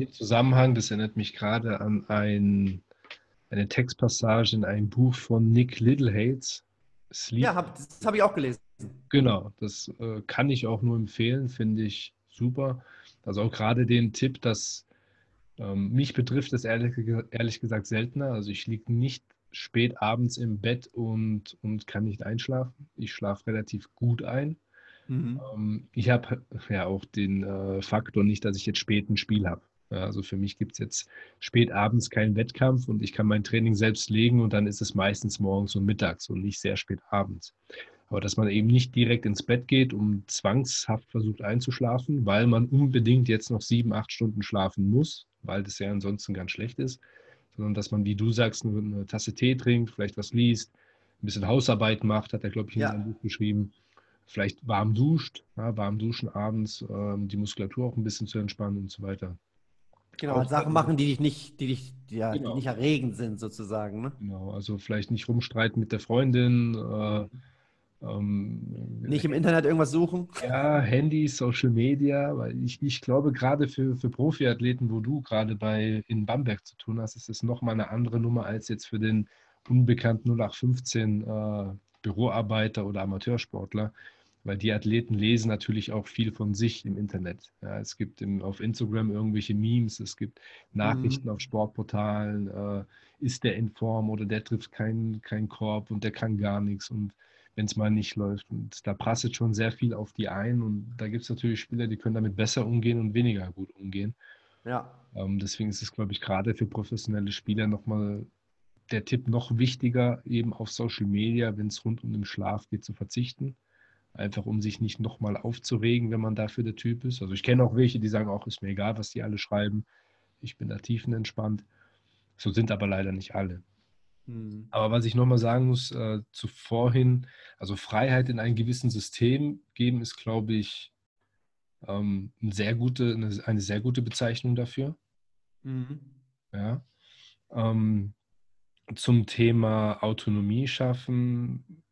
Im Zusammenhang, das erinnert mich gerade an ein, eine Textpassage in einem Buch von Nick Littlehates. Sleep. Ja, hab, das habe ich auch gelesen. Genau, das äh, kann ich auch nur empfehlen, finde ich super. Also auch gerade den Tipp, dass ähm, mich betrifft es ehrlich, ehrlich gesagt seltener. Also ich liege nicht spät abends im Bett und, und kann nicht einschlafen. Ich schlafe relativ gut ein. Mhm. Ähm, ich habe ja auch den äh, Faktor nicht, dass ich jetzt spät ein Spiel habe. Ja, also für mich gibt es jetzt spät abends keinen Wettkampf und ich kann mein Training selbst legen und dann ist es meistens morgens und mittags und nicht sehr spät abends. Aber dass man eben nicht direkt ins Bett geht und zwangshaft versucht einzuschlafen, weil man unbedingt jetzt noch sieben, acht Stunden schlafen muss, weil das ja ansonsten ganz schlecht ist, sondern dass man, wie du sagst, eine Tasse Tee trinkt, vielleicht was liest, ein bisschen Hausarbeit macht, hat er, glaube ich, in ja. seinem Buch geschrieben. Vielleicht warm duscht, ja, warm duschen abends, ähm, die Muskulatur auch ein bisschen zu entspannen und so weiter. Genau, auch Sachen machen, die dich nicht, die dich, ja, genau. die nicht erregend sind, sozusagen. Ne? Genau, also vielleicht nicht rumstreiten mit der Freundin, äh, ähm, Nicht im Internet irgendwas suchen? Ja, Handy, Social Media, weil ich, ich glaube, gerade für, für Profiathleten, wo du gerade bei in Bamberg zu tun hast, ist es nochmal eine andere Nummer als jetzt für den unbekannten 0815 äh, Büroarbeiter oder Amateursportler, weil die Athleten lesen natürlich auch viel von sich im Internet. Ja, es gibt im, auf Instagram irgendwelche Memes, es gibt Nachrichten mhm. auf Sportportalen, äh, ist der in Form oder der trifft keinen kein Korb und der kann gar nichts und wenn es mal nicht läuft. Und da prasselt schon sehr viel auf die ein. Und da gibt es natürlich Spieler, die können damit besser umgehen und weniger gut umgehen. Ja. Ähm, deswegen ist es, glaube ich, gerade für professionelle Spieler nochmal der Tipp noch wichtiger, eben auf Social Media, wenn es rund um den Schlaf geht, zu verzichten. Einfach um sich nicht nochmal aufzuregen, wenn man dafür der Typ ist. Also ich kenne auch welche, die sagen auch, ist mir egal, was die alle schreiben. Ich bin da tiefenentspannt. So sind aber leider nicht alle. Mhm. Aber was ich nochmal sagen muss, äh, zuvorhin, also Freiheit in einem gewissen System geben, ist, glaube ich, ähm, eine, sehr gute, eine, eine, sehr gute Bezeichnung dafür. Mhm. Ja. Ähm, zum Thema Autonomie schaffen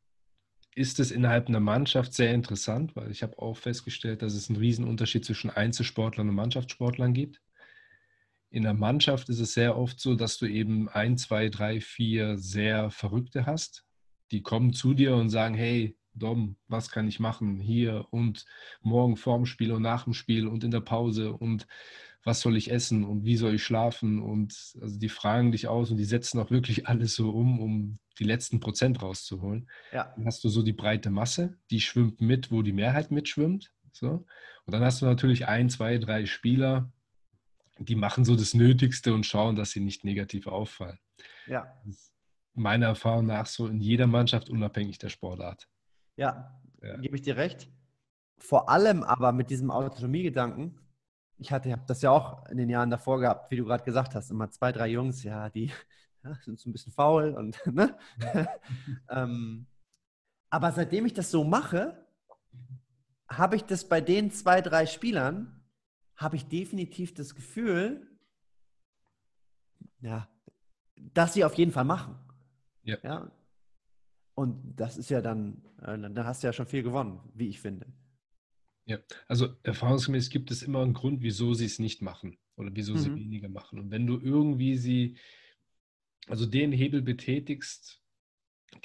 ist es innerhalb einer Mannschaft sehr interessant, weil ich habe auch festgestellt, dass es einen Riesenunterschied zwischen Einzelsportlern und Mannschaftssportlern gibt in der Mannschaft ist es sehr oft so, dass du eben ein, zwei, drei, vier sehr Verrückte hast. Die kommen zu dir und sagen, hey, Dom, was kann ich machen hier und morgen vorm Spiel und nach dem Spiel und in der Pause und was soll ich essen und wie soll ich schlafen und also die fragen dich aus und die setzen auch wirklich alles so um, um die letzten Prozent rauszuholen. Ja. Dann hast du so die breite Masse, die schwimmt mit, wo die Mehrheit mitschwimmt. So. Und dann hast du natürlich ein, zwei, drei Spieler, die machen so das Nötigste und schauen, dass sie nicht negativ auffallen. Ja. Meiner Erfahrung nach so in jeder Mannschaft unabhängig der Sportart. Ja, ja. gebe ich dir recht. Vor allem aber mit diesem Autonomiegedanken, ich hatte hab das ja auch in den Jahren davor gehabt, wie du gerade gesagt hast, immer zwei, drei Jungs, ja, die ja, sind so ein bisschen faul und ne? ähm, aber seitdem ich das so mache, habe ich das bei den zwei, drei Spielern habe ich definitiv das Gefühl, ja, dass sie auf jeden Fall machen. Ja. ja? Und das ist ja dann, äh, dann hast du ja schon viel gewonnen, wie ich finde. Ja, also erfahrungsgemäß gibt es immer einen Grund, wieso sie es nicht machen oder wieso mhm. sie weniger machen. Und wenn du irgendwie sie, also den Hebel betätigst,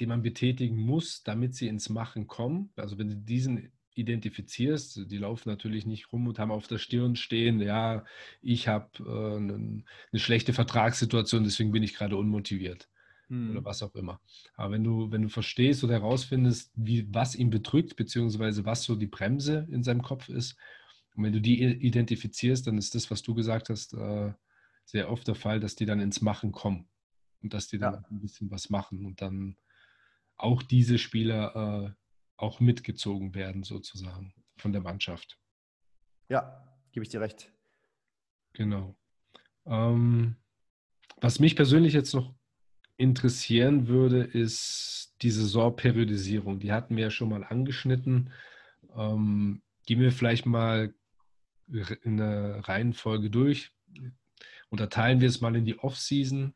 den man betätigen muss, damit sie ins Machen kommen, also wenn du diesen identifizierst, die laufen natürlich nicht rum und haben auf der Stirn stehen, ja, ich habe äh, eine schlechte Vertragssituation, deswegen bin ich gerade unmotiviert hm. oder was auch immer. Aber wenn du, wenn du verstehst oder herausfindest, wie, was ihn bedrückt, beziehungsweise was so die Bremse in seinem Kopf ist, und wenn du die identifizierst, dann ist das, was du gesagt hast, äh, sehr oft der Fall, dass die dann ins Machen kommen und dass die dann ja. ein bisschen was machen und dann auch diese Spieler äh, auch mitgezogen werden, sozusagen, von der Mannschaft. Ja, gebe ich dir recht. Genau. Ähm, was mich persönlich jetzt noch interessieren würde, ist die Saisonperiodisierung. Die hatten wir ja schon mal angeschnitten. Ähm, gehen wir vielleicht mal in der Reihenfolge durch. Unterteilen wir es mal in die Off-Season,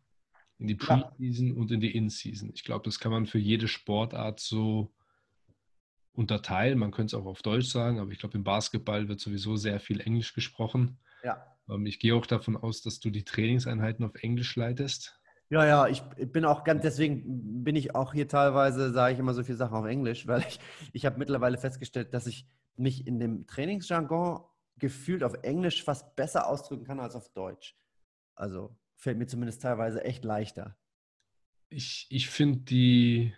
in die Pre-Season ja. und in die In-Season. Ich glaube, das kann man für jede Sportart so unterteilen. Man könnte es auch auf Deutsch sagen, aber ich glaube, im Basketball wird sowieso sehr viel Englisch gesprochen. Ja. Ähm, ich gehe auch davon aus, dass du die Trainingseinheiten auf Englisch leitest. Ja, ja, ich bin auch ganz, deswegen bin ich auch hier teilweise, sage ich immer so viele Sachen auf Englisch, weil ich, ich habe mittlerweile festgestellt, dass ich mich in dem Trainingsjargon gefühlt auf Englisch fast besser ausdrücken kann als auf Deutsch. Also fällt mir zumindest teilweise echt leichter. Ich, ich finde,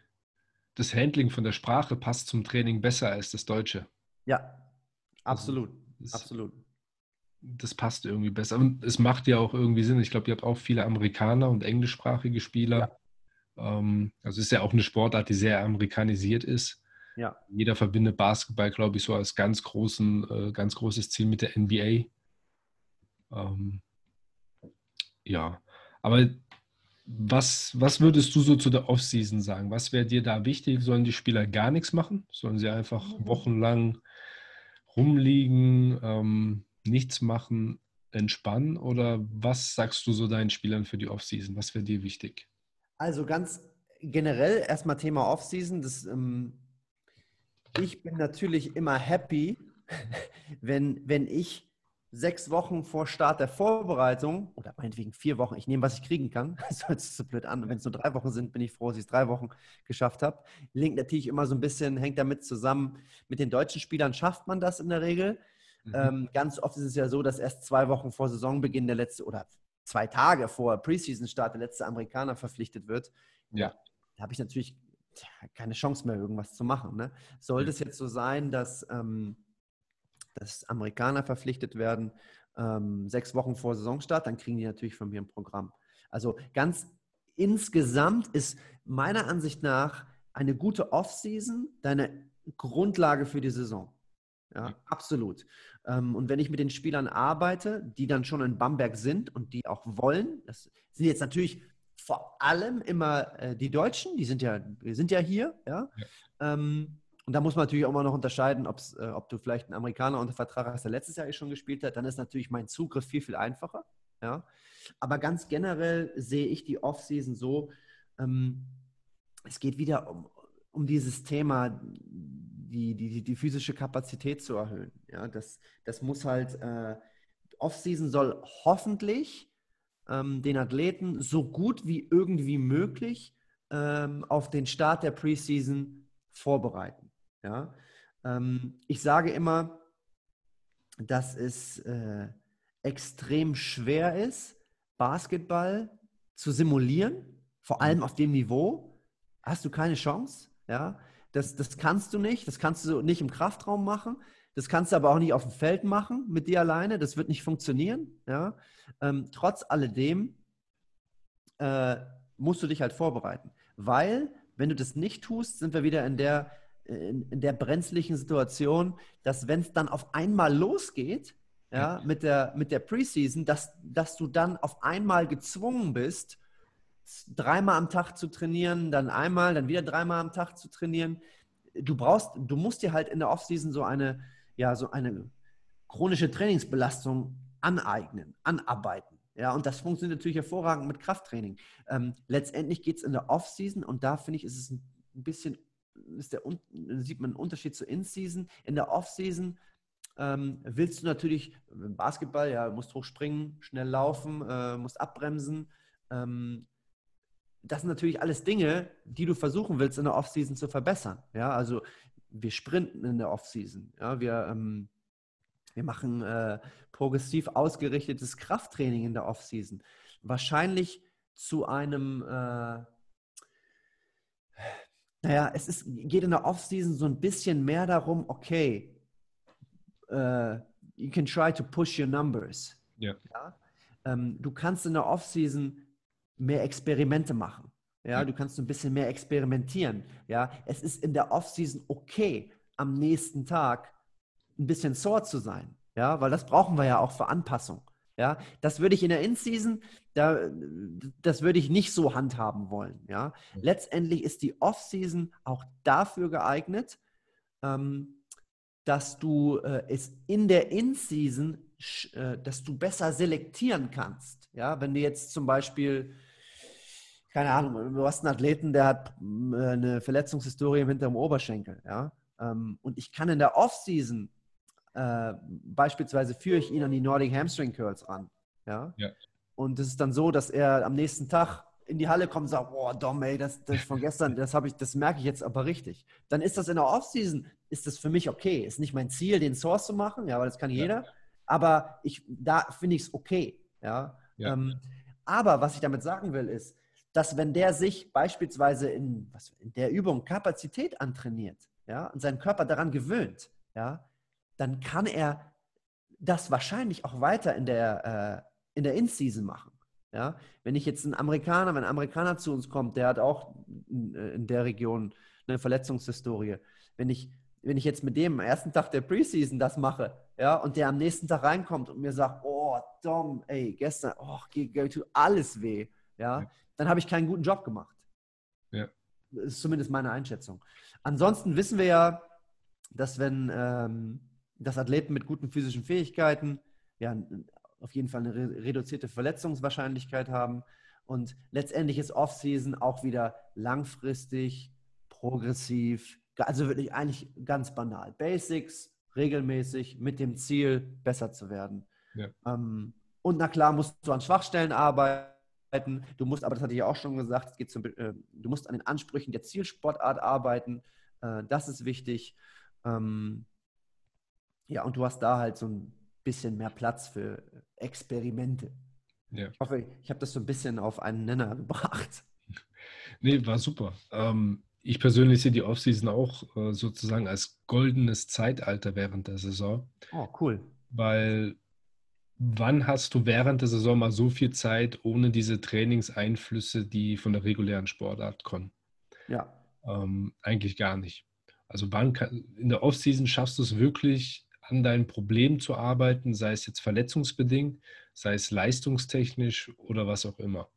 das Handling von der Sprache passt zum Training besser als das Deutsche. Ja, absolut. Also, absolut das passt irgendwie besser. Und es macht ja auch irgendwie Sinn. Ich glaube, ihr habt auch viele Amerikaner und englischsprachige Spieler. Ja. Ähm, also es ist ja auch eine Sportart, die sehr amerikanisiert ist. Ja. Jeder verbindet Basketball, glaube ich, so als ganz großen, äh, ganz großes Ziel mit der NBA. Ähm, ja, aber was, was würdest du so zu der Offseason sagen? Was wäre dir da wichtig? Sollen die Spieler gar nichts machen? Sollen sie einfach mhm. wochenlang rumliegen? Ähm, nichts machen, entspannen? Oder was sagst du so deinen Spielern für die Offseason? Was wäre dir wichtig? Also ganz generell erstmal Thema Offseason. Das, ähm, ich bin natürlich immer happy, wenn, wenn ich sechs Wochen vor Start der Vorbereitung oder meinetwegen vier Wochen, ich nehme, was ich kriegen kann, das hört sich so blöd an. Wenn es nur drei Wochen sind, bin ich froh, dass ich es drei Wochen geschafft habe. Link natürlich immer so ein bisschen, hängt damit zusammen. Mit den deutschen Spielern schafft man das in der Regel. Mhm. Ähm, ganz oft ist es ja so, dass erst zwei Wochen vor Saisonbeginn der letzte oder zwei Tage vor Preseason-Start der letzte Amerikaner verpflichtet wird. Ja. Da habe ich natürlich keine Chance mehr, irgendwas zu machen. Ne? Sollte es jetzt so sein, dass, ähm, dass Amerikaner verpflichtet werden, ähm, sechs Wochen vor Saisonstart, dann kriegen die natürlich von mir ein Programm. Also ganz insgesamt ist meiner Ansicht nach eine gute Offseason deine Grundlage für die Saison. Ja, absolut. Ähm, und wenn ich mit den Spielern arbeite, die dann schon in Bamberg sind und die auch wollen, das sind jetzt natürlich vor allem immer äh, die Deutschen, die sind ja, sind ja hier, ja. ja. Ähm, und da muss man natürlich auch mal noch unterscheiden, äh, ob du vielleicht einen Amerikaner unter Vertrag hast, der letztes Jahr schon gespielt hat, dann ist natürlich mein Zugriff viel, viel einfacher. Ja. Aber ganz generell sehe ich die Offseason so, ähm, es geht wieder um, um dieses Thema, die, die, die physische Kapazität zu erhöhen. Ja, das, das muss halt, äh, Offseason soll hoffentlich ähm, den Athleten so gut wie irgendwie möglich ähm, auf den Start der Preseason vorbereiten. Ja? Ähm, ich sage immer, dass es äh, extrem schwer ist, Basketball zu simulieren, vor allem auf dem Niveau. Hast du keine Chance. Ja? Das, das kannst du nicht. Das kannst du nicht im Kraftraum machen. Das kannst du aber auch nicht auf dem Feld machen mit dir alleine. Das wird nicht funktionieren. Ja? Ähm, trotz alledem äh, musst du dich halt vorbereiten. Weil, wenn du das nicht tust, sind wir wieder in der, in, in der brenzlichen Situation, dass wenn es dann auf einmal losgeht, ja, mit der, mit der Preseason, dass, dass du dann auf einmal gezwungen bist, dreimal am Tag zu trainieren, dann einmal, dann wieder dreimal am Tag zu trainieren. Du brauchst, du musst dir halt in der Offseason so eine, ja, so eine chronische Trainingsbelastung aneignen, anarbeiten. Ja, und das funktioniert natürlich hervorragend mit Krafttraining. Ähm, letztendlich geht es in der Offseason und da finde ich, ist es ein bisschen, ist der, sieht man einen Unterschied zur In-Season. In der Offseason ähm, willst du natürlich im Basketball, ja, musst hochspringen, schnell laufen, äh, musst abbremsen, ähm, das sind natürlich alles Dinge, die du versuchen willst, in der Offseason zu verbessern. Ja, also wir sprinten in der Offseason. Ja, wir, ähm, wir machen äh, progressiv ausgerichtetes Krafttraining in der Offseason. Wahrscheinlich zu einem, äh, naja, es ist, geht in der Offseason so ein bisschen mehr darum, okay, uh, you can try to push your numbers. Ja. ja? Ähm, du kannst in der Offseason mehr Experimente machen. Ja, du kannst ein bisschen mehr experimentieren. Ja, es ist in der Offseason okay, am nächsten Tag ein bisschen sore zu sein. Ja, weil das brauchen wir ja auch für Anpassung. Ja, das würde ich in der In-Season, da, das würde ich nicht so handhaben wollen. Ja, letztendlich ist die Off-Season auch dafür geeignet, ähm, dass du äh, es in der In-Season, äh, dass du besser selektieren kannst. Ja, wenn du jetzt zum Beispiel keine Ahnung, du hast einen Athleten, der hat äh, eine Verletzungshistorie im hinteren Oberschenkel, ja. Ähm, und ich kann in der Offseason äh, beispielsweise führe ich ihn an die Nordic Hamstring Curls ran. Ja? ja. Und es ist dann so, dass er am nächsten Tag in die Halle kommt und sagt, boah, Dom, ey, das, das von gestern, das habe ich, das merke ich jetzt aber richtig. Dann ist das in der Offseason, ist das für mich okay. Ist nicht mein Ziel, den Source zu machen, ja, weil das kann jeder. Ja. Aber ich, da finde ich es okay. Ja. ja. Ähm, aber was ich damit sagen will, ist, dass wenn der sich beispielsweise in, was, in der Übung Kapazität antrainiert, ja, und seinen Körper daran gewöhnt, ja, dann kann er das wahrscheinlich auch weiter in der, äh, in der In-Season machen. Ja? Wenn ich jetzt einen Amerikaner, wenn ein Amerikaner zu uns kommt, der hat auch in, in der Region eine Verletzungshistorie. Wenn ich, wenn ich jetzt mit dem am ersten Tag der Preseason das mache, ja, und der am nächsten Tag reinkommt und mir sagt, oh, Dom, ey, gestern, oh, geht, tut alles weh, ja. Dann habe ich keinen guten Job gemacht. Ja. Das ist zumindest meine Einschätzung. Ansonsten wissen wir ja, dass wenn ähm, dass Athleten mit guten physischen Fähigkeiten ja auf jeden Fall eine reduzierte Verletzungswahrscheinlichkeit haben und letztendlich ist Offseason auch wieder langfristig, progressiv, also wirklich eigentlich ganz banal. Basics, regelmäßig, mit dem Ziel, besser zu werden. Ja. Ähm, und na klar musst du an Schwachstellen arbeiten. Du musst, aber das hatte ich ja auch schon gesagt, es geht zum, äh, du musst an den Ansprüchen der Zielsportart arbeiten. Äh, das ist wichtig. Ähm, ja, und du hast da halt so ein bisschen mehr Platz für Experimente. Ja. Ich hoffe, ich habe das so ein bisschen auf einen Nenner gebracht. Nee, war super. Ähm, ich persönlich sehe die Offseason auch äh, sozusagen als goldenes Zeitalter während der Saison. Oh, cool. Weil wann hast du während der Saison mal so viel Zeit ohne diese Trainingseinflüsse, die von der regulären Sportart kommen? Ja. Ähm, eigentlich gar nicht. Also wann kann, in der Offseason schaffst du es wirklich, an deinem Problem zu arbeiten, sei es jetzt verletzungsbedingt, sei es leistungstechnisch oder was auch immer.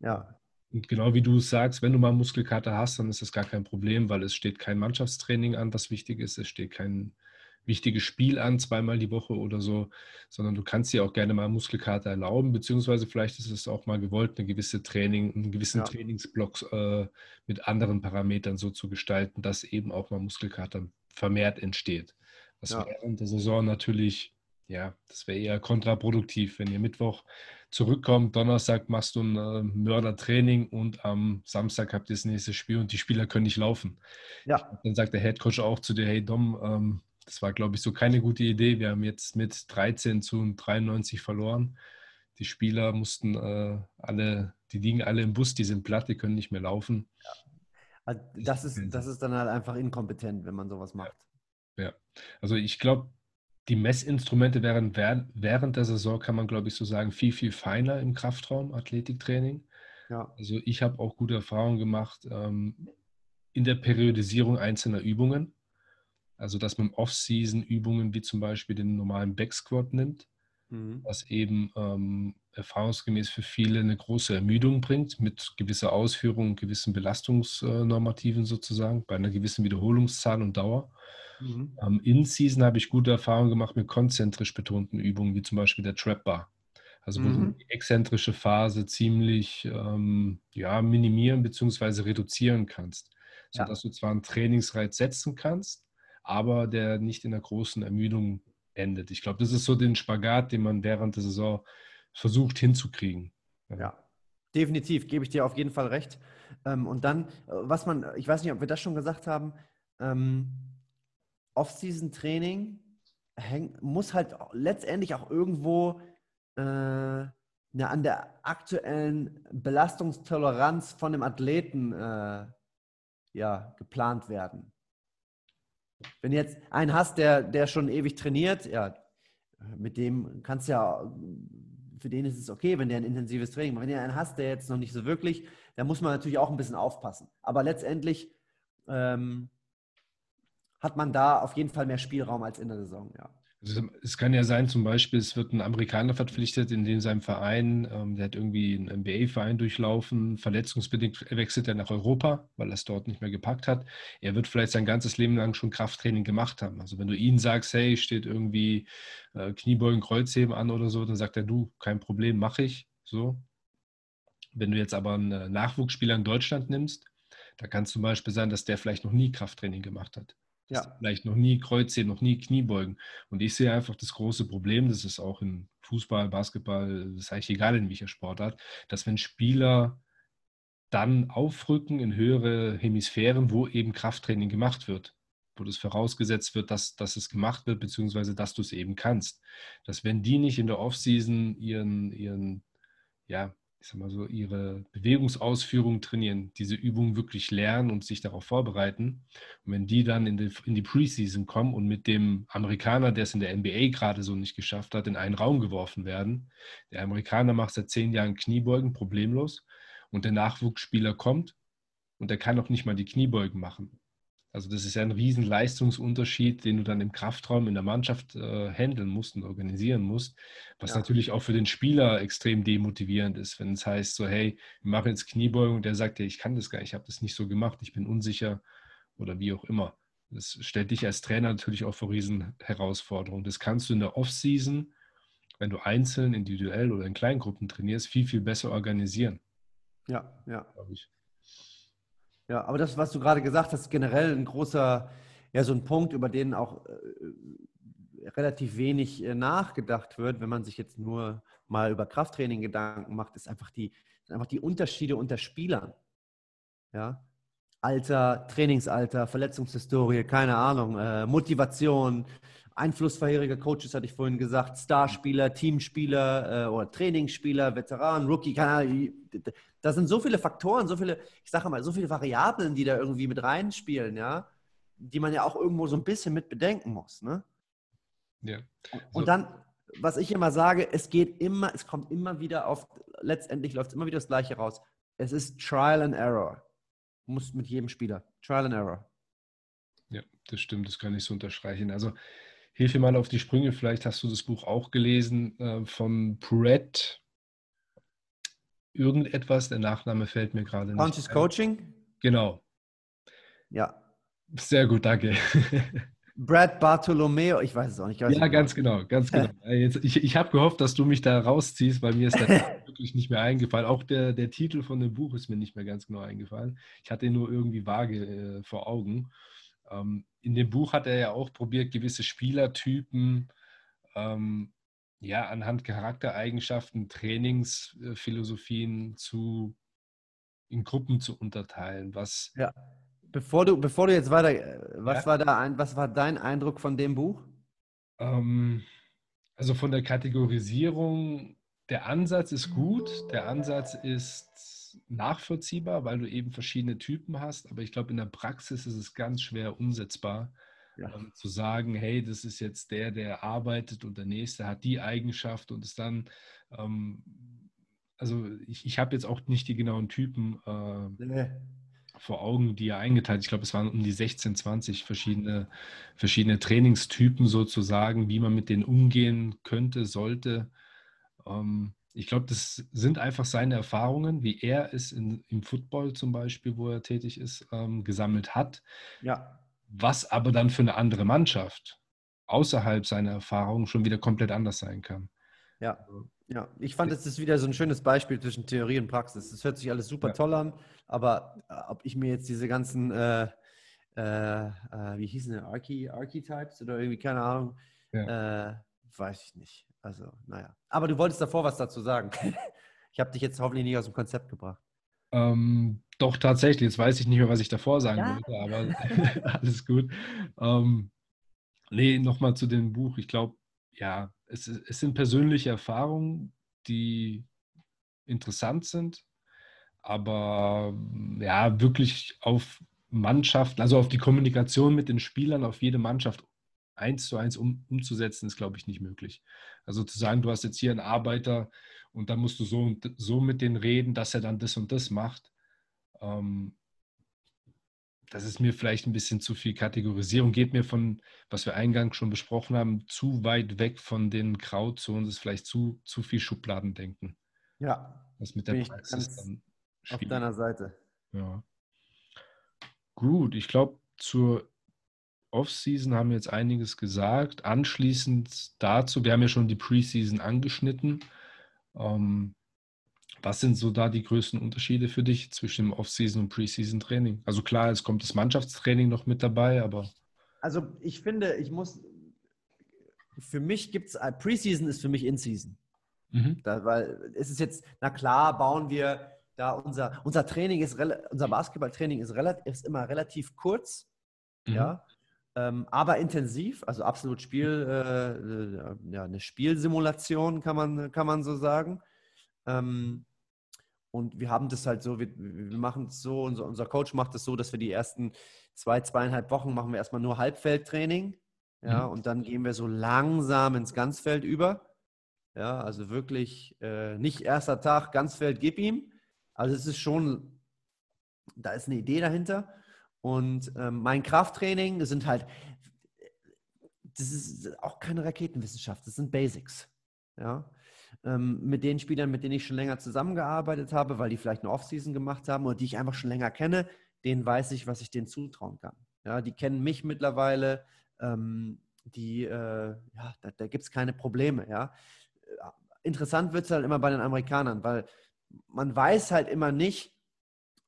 Ja. Und genau wie du es sagst, wenn du mal Muskelkater hast, dann ist das gar kein Problem, weil es steht kein Mannschaftstraining an, was wichtig ist. Es steht kein wichtiges Spiel an, zweimal die Woche oder so, sondern du kannst dir auch gerne mal Muskelkater erlauben, beziehungsweise vielleicht ist es auch mal gewollt, eine gewisse Training, einen gewissen ja. Trainingsblock äh, mit anderen Parametern so zu gestalten, dass eben auch mal Muskelkater vermehrt entsteht. Das ja. während der Saison natürlich, ja, das wäre eher kontraproduktiv, wenn ihr Mittwoch zurückkommt, Donnerstag machst du ein äh, Mördertraining und am Samstag habt ihr das nächste Spiel und die Spieler können nicht laufen. Ja. Dann sagt der Headcoach auch zu dir, hey Dom, ähm, das war, glaube ich, so keine gute Idee. Wir haben jetzt mit 13 zu 93 verloren. Die Spieler mussten äh, alle, die liegen alle im Bus, die sind platt, die können nicht mehr laufen. Ja. Also das, ist, das ist dann halt einfach inkompetent, wenn man sowas macht. Ja, also ich glaube, die Messinstrumente wären während der Saison, kann man glaube ich so sagen, viel, viel feiner im Kraftraum, Athletiktraining. Ja. Also ich habe auch gute Erfahrungen gemacht ähm, in der Periodisierung einzelner Übungen. Also dass man Off-Season Übungen wie zum Beispiel den normalen Backsquat nimmt, mhm. was eben ähm, erfahrungsgemäß für viele eine große Ermüdung bringt, mit gewisser Ausführung, gewissen Belastungsnormativen sozusagen, bei einer gewissen Wiederholungszahl und Dauer. Mhm. Ähm, In-Season habe ich gute Erfahrungen gemacht mit konzentrisch betonten Übungen, wie zum Beispiel der Trap Bar. Also wo mhm. du die exzentrische Phase ziemlich ähm, ja, minimieren bzw. reduzieren kannst. Sodass ja. du zwar einen Trainingsreiz setzen kannst, aber der nicht in einer großen Ermüdung endet. Ich glaube, das ist so den Spagat, den man während der Saison versucht hinzukriegen. Ja, definitiv, gebe ich dir auf jeden Fall recht. Ähm, und dann, äh, was man, ich weiß nicht, ob wir das schon gesagt haben, ähm, Off-Season-Training muss halt letztendlich auch irgendwo äh, ne, an der aktuellen Belastungstoleranz von dem Athleten äh, ja, geplant werden. Wenn du jetzt einen hast, der, der schon ewig trainiert, ja, mit dem kannst du ja, für den ist es okay, wenn der ein intensives Training macht. Wenn du einen hast, der jetzt noch nicht so wirklich, dann muss man natürlich auch ein bisschen aufpassen. Aber letztendlich ähm, hat man da auf jeden Fall mehr Spielraum als in der Saison, ja. Also es kann ja sein, zum Beispiel, es wird ein Amerikaner verpflichtet, in dem seinem Verein, ähm, der hat irgendwie einen NBA-Verein durchlaufen, verletzungsbedingt wechselt er nach Europa, weil er es dort nicht mehr gepackt hat. Er wird vielleicht sein ganzes Leben lang schon Krafttraining gemacht haben. Also wenn du ihn sagst, hey, steht irgendwie äh, Kniebeugen, Kreuzheben an oder so, dann sagt er, du, kein Problem, mache ich. So. Wenn du jetzt aber einen äh, nachwuchsspieler in Deutschland nimmst, da kann es zum Beispiel sein, dass der vielleicht noch nie Krafttraining gemacht hat Ja. Vielleicht noch nie Kreuzheben, noch nie Kniebeugen. Und ich sehe einfach das große Problem, das ist auch im Fußball, Basketball, das ist eigentlich egal in welcher Sportart, dass wenn Spieler dann aufrücken in höhere Hemisphären, wo eben Krafttraining gemacht wird, wo das vorausgesetzt wird, dass, dass es gemacht wird, beziehungsweise dass du es eben kannst. Dass wenn die nicht in der Offseason ihren, ihren ja, ich sag mal so, ihre Bewegungsausführung trainieren, diese Übungen wirklich lernen und sich darauf vorbereiten. Und wenn die dann in die, in die Preseason kommen und mit dem Amerikaner, der es in der NBA gerade so nicht geschafft hat, in einen Raum geworfen werden, der Amerikaner macht seit zehn Jahren Kniebeugen problemlos und der Nachwuchsspieler kommt und der kann auch nicht mal die Kniebeugen machen. Also das ist ja ein riesen Leistungsunterschied, den du dann im Kraftraum in der Mannschaft äh, handeln musst und organisieren musst, was ja. natürlich auch für den Spieler extrem demotivierend ist, wenn es heißt so, hey, wir machen jetzt Kniebeugung und der sagt ja, ich kann das gar nicht, ich habe das nicht so gemacht, ich bin unsicher oder wie auch immer. Das stellt dich als Trainer natürlich auch vor riesen Herausforderungen. Das kannst du in der Offseason, wenn du einzeln, individuell oder in Kleingruppen trainierst, viel, viel besser organisieren. Ja, ja. Glaube ich. Ja, aber das, was du gerade gesagt hast, generell ein großer, ja, so ein Punkt, über den auch äh, relativ wenig äh, nachgedacht wird, wenn man sich jetzt nur mal über Krafttraining Gedanken macht, ist einfach die, einfach die Unterschiede unter Spielern. Ja, Alter, Trainingsalter, Verletzungshistorie, keine Ahnung, äh, Motivation, Einfluss vorheriger Coaches, hatte ich vorhin gesagt, Starspieler, Teamspieler äh, oder Trainingsspieler, Veteran, Rookie, keine Ahnung. Da sind so viele Faktoren, so viele, ich sage mal, so viele Variablen, die da irgendwie mit reinspielen, ja, die man ja auch irgendwo so ein bisschen mit bedenken muss. Ne? Ja. So. Und dann, was ich immer sage, es geht immer, es kommt immer wieder auf, letztendlich läuft es immer wieder das Gleiche raus. Es ist Trial and Error. Muss mit jedem Spieler. Trial and Error. Ja, das stimmt, das kann ich so unterstreichen. Also hilf mir mal auf die Sprünge, vielleicht hast du das Buch auch gelesen äh, von Brett irgendetwas, der Nachname fällt mir gerade nicht. Conscious. Coaching? Genau. Ja. Sehr gut, danke. Brad Bartolomeo, ich weiß es auch nicht. ja, ganz genau, ganz genau. Jetzt, ich ich habe gehofft, dass du mich da rausziehst, weil mir ist das wirklich nicht mehr eingefallen. Auch der, der Titel von dem Buch ist mir nicht mehr ganz genau eingefallen. Ich hatte ihn nur irgendwie vage äh, vor Augen. Ähm, in dem Buch hat er ja auch probiert, gewisse Spielertypen ähm, ja, anhand Charaktereigenschaften, Trainingsphilosophien zu, in Gruppen zu unterteilen. Was ja. Bevor du, bevor du jetzt weiter, was, ja. war da ein, was war dein Eindruck von dem Buch? Ähm, also von der Kategorisierung, der Ansatz ist gut, der Ansatz ist nachvollziehbar, weil du eben verschiedene Typen hast, aber ich glaube, in der Praxis ist es ganz schwer umsetzbar, ja. ähm, zu sagen, hey, das ist jetzt der, der arbeitet und der nächste hat die Eigenschaft und ist dann, ähm, also ich, ich habe jetzt auch nicht die genauen Typen äh, nee. vor Augen, die er eingeteilt. Ich glaube, es waren um die 16, 20 verschiedene, verschiedene Trainingstypen sozusagen, wie man mit denen umgehen könnte, sollte. Ähm, ich glaube, das sind einfach seine Erfahrungen, wie er es in, im Football zum Beispiel, wo er tätig ist, ähm, gesammelt hat. Ja was aber dann für eine andere Mannschaft außerhalb seiner Erfahrung schon wieder komplett anders sein kann. Ja, also, ja. ich fand, es ist wieder so ein schönes Beispiel zwischen Theorie und Praxis. Es hört sich alles super ja. toll an, aber äh, ob ich mir jetzt diese ganzen, äh, äh, äh, wie hießen die, Archetypes oder irgendwie, keine Ahnung, ja. Äh, weiß ich nicht. Also, naja. Aber du wolltest davor was dazu sagen. ich habe dich jetzt hoffentlich nicht aus dem Konzept gebracht. Ähm, doch, tatsächlich. Jetzt weiß ich nicht mehr, was ich davor sagen ja. wollte, aber alles gut. Ähm, nee, nochmal zu dem Buch. Ich glaube, ja, es, es sind persönliche Erfahrungen, die interessant sind, aber ja, wirklich auf Mannschaft, also auf die Kommunikation mit den Spielern, auf jede Mannschaft eins zu eins um, umzusetzen, ist, glaube ich, nicht möglich. Also zu sagen, du hast jetzt hier einen Arbeiter und dann musst du so und so mit denen reden, dass er dann das und das macht, ähm, das ist mir vielleicht ein bisschen zu viel Kategorisierung, geht mir von, was wir eingangs schon besprochen haben, zu weit weg von den Grauzonen, das ist vielleicht zu, zu viel Schubladendenken. Ja. Was mit der Praxis dann Auf deiner Seite. Ja. Gut, ich glaube, zur Offseason haben wir jetzt einiges gesagt. Anschließend dazu, wir haben ja schon die Preseason angeschnitten. Ähm, was sind so da die größten Unterschiede für dich zwischen dem Off-Season und Preseason-Training? Also klar, es kommt das Mannschaftstraining noch mit dabei, aber. Also ich finde, ich muss, für mich gibt es, äh, Preseason ist für mich In-Season. Mhm. Da, weil es ist jetzt, na klar, bauen wir da unser, unser Training ist, unser Basketballtraining ist, ist immer relativ kurz, mhm. ja, ähm, aber intensiv, also absolut Spiel, äh, äh, ja, eine Spielsimulation kann man, kann man so sagen. Ähm, und wir haben das halt so, wir, wir machen es so, unser, unser Coach macht es das so, dass wir die ersten zwei, zweieinhalb Wochen machen wir erstmal nur Halbfeldtraining. Ja, mhm. und dann gehen wir so langsam ins Ganzfeld über. Ja, also wirklich äh, nicht erster Tag, Ganzfeld, gib ihm. Also es ist schon, da ist eine Idee dahinter. Und ähm, mein Krafttraining, das sind halt, das ist auch keine Raketenwissenschaft, das sind Basics. Ja. Ähm, mit den Spielern, mit denen ich schon länger zusammengearbeitet habe, weil die vielleicht eine Offseason gemacht haben oder die ich einfach schon länger kenne, denen weiß ich, was ich denen zutrauen kann. Ja, die kennen mich mittlerweile, ähm, die, äh, ja, da, da gibt es keine Probleme. Ja. Interessant wird es halt immer bei den Amerikanern, weil man weiß halt immer nicht,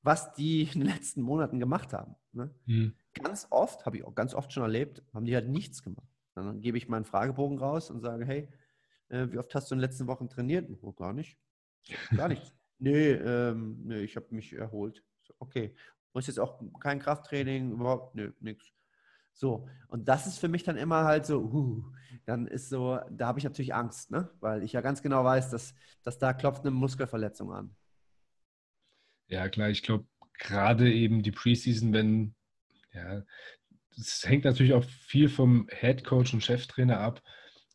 was die in den letzten Monaten gemacht haben. Ne? Mhm. Ganz oft, habe ich auch ganz oft schon erlebt, haben die halt nichts gemacht. Dann gebe ich meinen Fragebogen raus und sage, hey, äh, wie oft hast du in den letzten Wochen trainiert? Oh, gar nicht. Gar nichts. nee, ähm, nee, ich habe mich erholt. Okay. Du hast jetzt auch kein Krafttraining, überhaupt, nö, nichts. So, und das ist für mich dann immer halt so, uh, dann ist so, da habe ich natürlich Angst, ne? weil ich ja ganz genau weiß, dass, dass da klopft eine Muskelverletzung an. Ja, klar, ich glaube, gerade eben die Preseason, wenn, ja, das hängt natürlich auch viel vom Head Coach und Cheftrainer ab,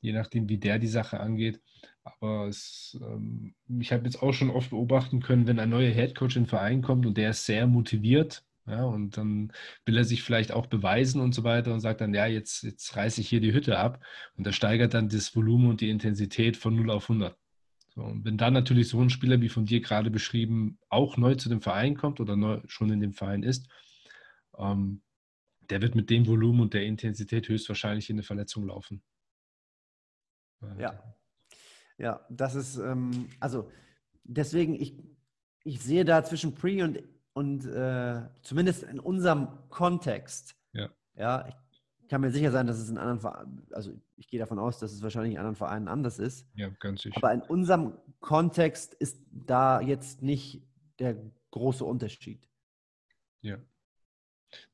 je nachdem, wie der die Sache angeht. Aber es, ähm, ich habe jetzt auch schon oft beobachten können, wenn ein neuer Head Coach in den Verein kommt und der ist sehr motiviert, ja, und dann will er sich vielleicht auch beweisen und so weiter und sagt dann, ja, jetzt, jetzt reiße ich hier die Hütte ab. Und er steigert dann das Volumen und die Intensität von 0 auf 100. Und wenn dann natürlich so ein Spieler wie von dir gerade beschrieben auch neu zu dem Verein kommt oder neu, schon in dem Verein ist, ähm, der wird mit dem Volumen und der Intensität höchstwahrscheinlich in eine Verletzung laufen. Ja, ja, das ist, ähm, also deswegen, ich, ich sehe da zwischen Pre und, und äh, zumindest in unserem Kontext, ja, ja ich kann mir sicher sein, dass es in anderen Vereinen, also ich gehe davon aus, dass es wahrscheinlich in anderen Vereinen anders ist. Ja, ganz sicher. Aber in unserem Kontext ist da jetzt nicht der große Unterschied. Ja.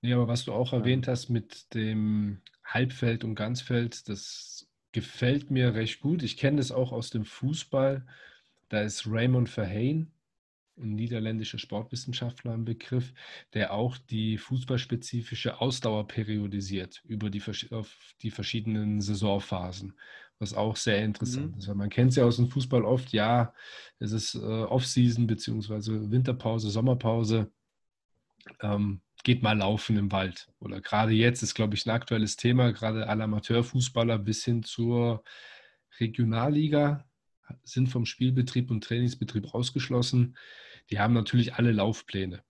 Nee, aber was du auch erwähnt hast mit dem Halbfeld und Ganzfeld, das gefällt mir recht gut. Ich kenne das auch aus dem Fußball. Da ist Raymond Verheyen, ein niederländischer Sportwissenschaftler im Begriff, der auch die fußballspezifische Ausdauer periodisiert über die, auf die verschiedenen Saisonphasen, was auch sehr interessant mhm. ist. Weil man kennt es ja aus dem Fußball oft, ja, es ist äh, Off-Season bzw. Winterpause, Sommerpause. Ähm, geht mal laufen im Wald. Oder gerade jetzt ist, glaube ich, ein aktuelles Thema, gerade alle Amateurfußballer bis hin zur Regionalliga sind vom Spielbetrieb und Trainingsbetrieb ausgeschlossen die haben natürlich alle Laufpläne.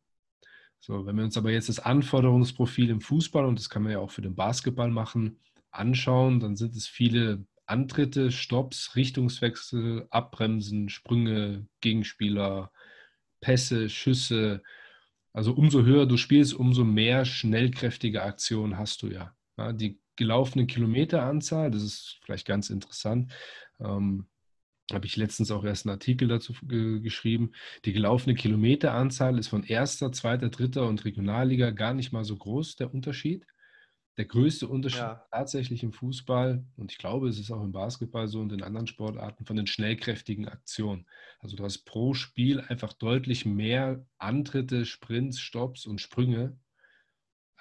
So, wenn wir uns aber jetzt das Anforderungsprofil im Fußball, und das kann man ja auch für den Basketball machen, anschauen, dann sind es viele Antritte, Stops, Richtungswechsel, Abbremsen, Sprünge, Gegenspieler, Pässe, Schüsse. Also umso höher du spielst, umso mehr schnellkräftige Aktionen hast du ja. ja die gelaufene Kilometeranzahl, das ist vielleicht ganz interessant. Ähm, habe ich letztens auch erst einen Artikel dazu geschrieben. Die gelaufene Kilometeranzahl ist von erster, zweiter, dritter und Regionalliga gar nicht mal so groß, der Unterschied. Der größte Unterschied ja. tatsächlich im Fußball, und ich glaube, es ist auch im Basketball so und in anderen Sportarten, von den schnellkräftigen Aktionen. Also du hast pro Spiel einfach deutlich mehr Antritte, Sprints, Stops und Sprünge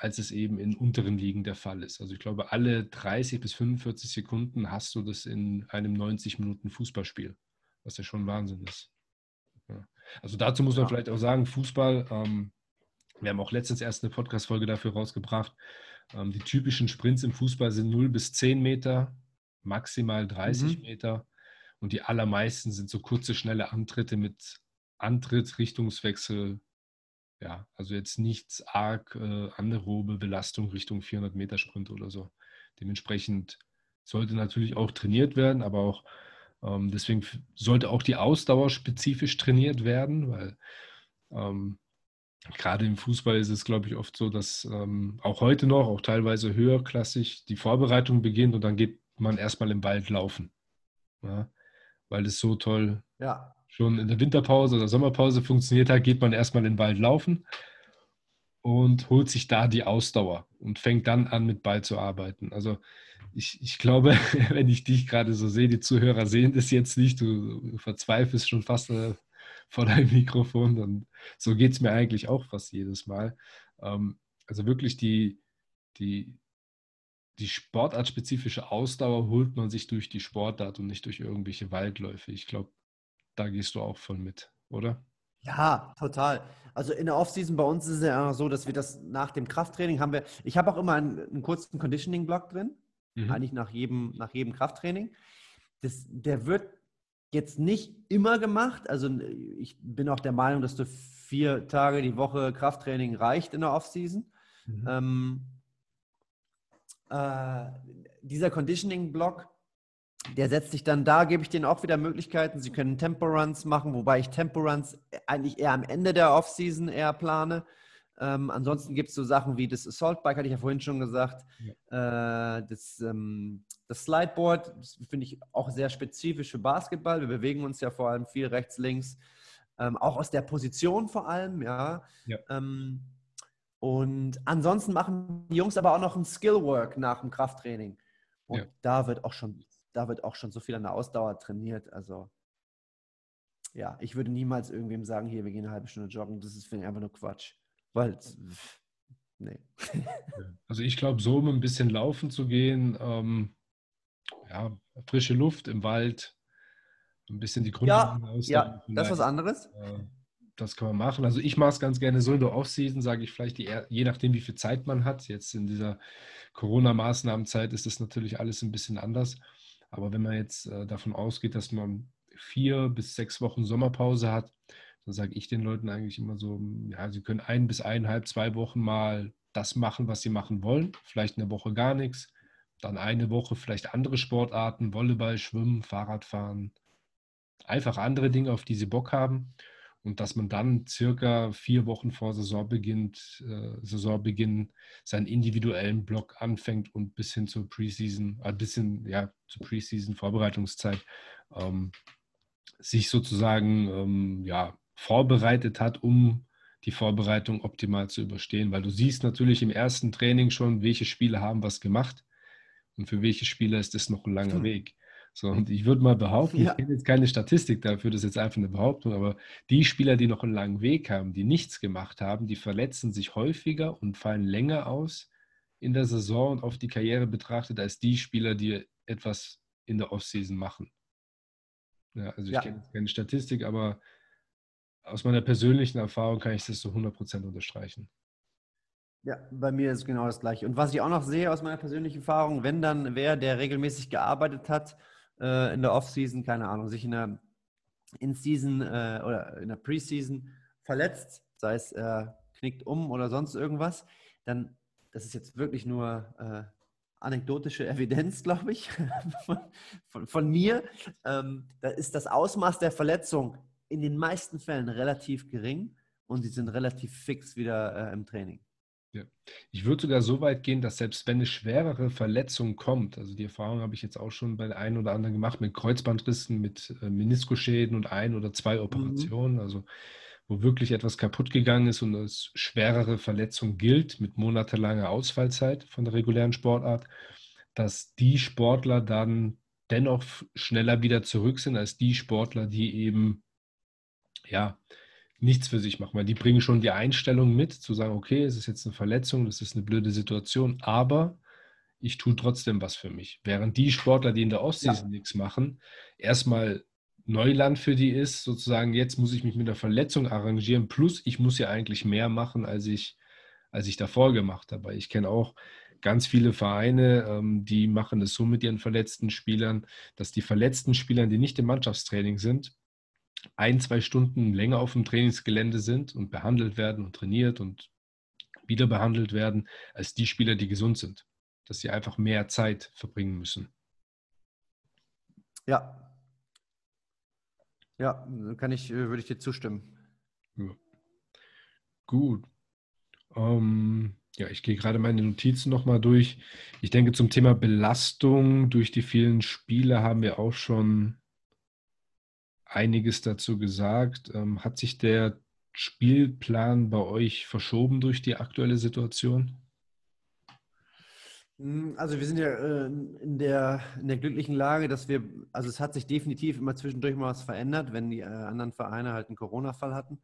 als es eben in unteren Ligen der Fall ist. Also ich glaube, alle 30 bis 45 Sekunden hast du das in einem 90 Minuten Fußballspiel, was ja schon Wahnsinn ist. Ja. Also dazu muss man ja. vielleicht auch sagen, Fußball, ähm, wir haben auch letztens erst eine Podcast-Folge dafür rausgebracht, ähm, die typischen Sprints im Fußball sind 0 bis 10 Meter, maximal 30 mhm. Meter und die allermeisten sind so kurze, schnelle Antritte mit Antritt, Richtungswechsel, ja, also jetzt nichts arg äh, anaerobe Belastung Richtung 400 Meter Sprint oder so. Dementsprechend sollte natürlich auch trainiert werden, aber auch ähm, deswegen sollte auch die Ausdauer spezifisch trainiert werden, weil ähm, gerade im Fußball ist es, glaube ich, oft so, dass ähm, auch heute noch, auch teilweise höherklassig, die Vorbereitung beginnt und dann geht man erstmal im Wald laufen. Ja? Weil es so toll ja. Schon in der Winterpause oder Sommerpause funktioniert hat, geht man erstmal in den Wald laufen und holt sich da die Ausdauer und fängt dann an, mit Ball zu arbeiten. Also ich, ich glaube, wenn ich dich gerade so sehe, die Zuhörer sehen das jetzt nicht, du verzweifelst schon fast äh, vor deinem Mikrofon und so geht es mir eigentlich auch fast jedes Mal. Ähm, also wirklich die, die, die sportartspezifische Ausdauer holt man sich durch die Sportart und nicht durch irgendwelche Waldläufe. Ich glaube, da gehst du auch voll mit, oder? Ja, total. Also in der Offseason bei uns ist es ja so, dass wir das nach dem Krafttraining haben wir, ich habe auch immer einen, einen kurzen Conditioning-Block drin, mhm. eigentlich nach jedem, nach jedem Krafttraining. Das, der wird jetzt nicht immer gemacht. Also ich bin auch der Meinung, dass du vier Tage die Woche Krafttraining reicht in der Offseason. Mhm. Ähm, äh, dieser Conditioning-Block, der setzt sich dann da, gebe ich denen auch wieder Möglichkeiten. Sie können Tempo-Runs machen, wobei ich Tempo-Runs eigentlich eher am Ende der Offseason eher plane. Ähm, ansonsten gibt es so Sachen wie das Assault Bike, hatte ich ja vorhin schon gesagt. Ja. Äh, das, ähm, das Slideboard, finde ich auch sehr spezifisch für Basketball. Wir bewegen uns ja vor allem viel rechts, links. Ähm, auch aus der Position vor allem, ja. ja. Ähm, und ansonsten machen die Jungs aber auch noch ein Skillwork nach dem Krafttraining. Und ja. da wird auch schon, da wird auch schon so viel an der Ausdauer trainiert. Also ja, ich würde niemals irgendwem sagen, hier, wir gehen eine halbe Stunde joggen. Das ist, finde ich, einfach nur Quatsch. Weil, nee. Also ich glaube, so um ein bisschen laufen zu gehen, ähm, ja, frische Luft im Wald, ein bisschen die Grundlagen ja, Ja, das ist was anderes. Äh, das kann man machen. Also ich mache es ganz gerne so in der Offseason, sage ich vielleicht, die, je nachdem, wie viel Zeit man hat. Jetzt in dieser Corona-Maßnahmenzeit ist das natürlich alles ein bisschen anders. Aber wenn man jetzt äh, davon ausgeht, dass man vier bis sechs Wochen Sommerpause hat, dann sage ich den Leuten eigentlich immer so, ja, sie können ein bis eineinhalb, zwei Wochen mal das machen, was sie machen wollen. Vielleicht eine Woche gar nichts. Dann eine Woche vielleicht andere Sportarten, Volleyball, Schwimmen, Fahrradfahren. Einfach andere Dinge, auf die sie Bock haben. Und dass man dann circa vier Wochen vor Saisonbeginn, äh, Saisonbeginn seinen individuellen Block anfängt und bis hin zur Preseason, äh, bisschen ja, zur Preseason-Vorbereitungszeit ähm, sich sozusagen ähm, ja, vorbereitet hat, um die Vorbereitung optimal zu überstehen. Weil du siehst natürlich im ersten Training schon, welche Spiele haben was gemacht und für welche Spieler ist das noch ein langer hm. Weg. So, und ich würde mal behaupten, ja. ich kenne jetzt keine Statistik dafür, das ist jetzt einfach eine Behauptung, aber die Spieler, die noch einen langen Weg haben, die nichts gemacht haben, die verletzen sich häufiger und fallen länger aus in der Saison und auf die Karriere betrachtet, als die Spieler, die etwas in der Offseason machen. Ja, also ich ja. kenne keine Statistik, aber aus meiner persönlichen Erfahrung kann ich das zu 100% unterstreichen. Ja, bei mir ist es genau das Gleiche. Und was ich auch noch sehe aus meiner persönlichen Erfahrung, wenn dann wer, der regelmäßig gearbeitet hat äh, in der Offseason, keine Ahnung, sich in der In-Season äh, oder in der Preseason verletzt, sei es äh, knickt um oder sonst irgendwas, dann, das ist jetzt wirklich nur äh, anekdotische Evidenz, glaube ich, von, von, von, mir, ähm, da ist das Ausmaß der Verletzung in den meisten Fällen relativ gering und sie sind relativ fix wieder äh, im Training. Ja. Ich würde sogar so weit gehen, dass selbst wenn eine schwerere Verletzung kommt, also die Erfahrung habe ich jetzt auch schon bei der einen oder anderen gemacht mit Kreuzbandrissen, mit äh, Meniskusschäden und ein oder zwei mhm. Operationen, mhm. also wo wirklich etwas kaputt gegangen ist und als schwerere Verletzung gilt mit monatelanger Ausfallzeit von der regulären Sportart, dass die Sportler dann dennoch schneller wieder zurück sind als die Sportler, die eben ja, nichts für sich machen, weil die bringen schon die Einstellung mit, zu sagen, okay, es ist jetzt eine Verletzung, das ist eine blöde Situation, aber ich tue trotzdem was für mich. Während die Sportler, die in der Ostseason ja. nichts machen, erstmal Neuland für die ist, sozusagen, jetzt muss ich mich mit der Verletzung arrangieren, plus ich muss ja eigentlich mehr machen, als ich, als ich davor gemacht habe. Ich kenne auch ganz viele Vereine, ähm, die machen es so mit ihren verletzten Spielern, dass die verletzten Spieler, die nicht im Mannschaftstraining sind, ein, zwei Stunden länger auf dem Trainingsgelände sind und behandelt werden und trainiert und wieder behandelt werden, als die Spieler, die gesund sind. Dass sie einfach mehr Zeit verbringen müssen. Ja. Ja, kann ich, äh, würde ich dir zustimmen. Ja. Gut. Ähm, ja, ich gehe gerade meine Notizen nochmal durch. Ich denke, zum Thema Belastung durch die vielen Spiele haben wir auch schon einiges dazu gesagt. Ähm, hat sich der Spielplan bei euch verschoben durch die aktuelle Situation? Hm, also wir sind ja äh, in, der, in der glücklichen Lage, dass wir, also es hat sich definitiv immer zwischendurch mal was verändert, wenn die äh, anderen Vereine halt einen Corona-Fall hatten.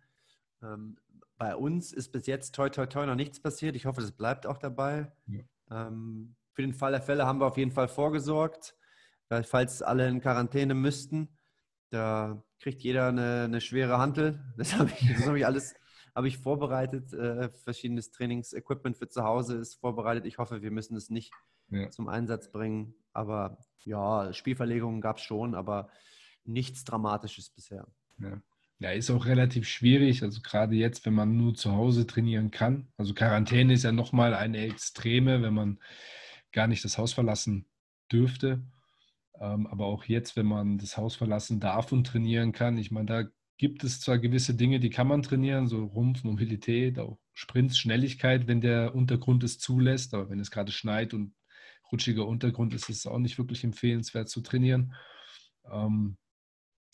Ähm, bei uns ist bis jetzt toi toi toi noch nichts passiert. Ich hoffe, das bleibt auch dabei. Ja. Ähm, für den Fall der Fälle haben wir auf jeden Fall vorgesorgt, weil falls alle in Quarantäne müssten, da kriegt jeder eine, eine schwere Hantel. Das habe ich, hab ich alles habe ich vorbereitet. Äh, verschiedenes Trainingsequipment für zu Hause ist vorbereitet. Ich hoffe, wir müssen es nicht ja. zum Einsatz bringen. Aber ja, Spielverlegungen gab es schon, aber nichts Dramatisches bisher. Ja. Ja, ist auch relativ schwierig. Also gerade jetzt, wenn man nur zu Hause trainieren kann. Also Quarantäne ist ja nochmal eine Extreme, wenn man gar nicht das Haus verlassen dürfte. Ähm, aber auch jetzt, wenn man das Haus verlassen darf und trainieren kann. Ich meine, da gibt es zwar gewisse Dinge, die kann man trainieren, so Rumpf, Mobilität, auch Sprints, Schnelligkeit, wenn der Untergrund es zulässt. Aber wenn es gerade schneit und rutschiger Untergrund ist, ist es auch nicht wirklich empfehlenswert zu trainieren. Ähm,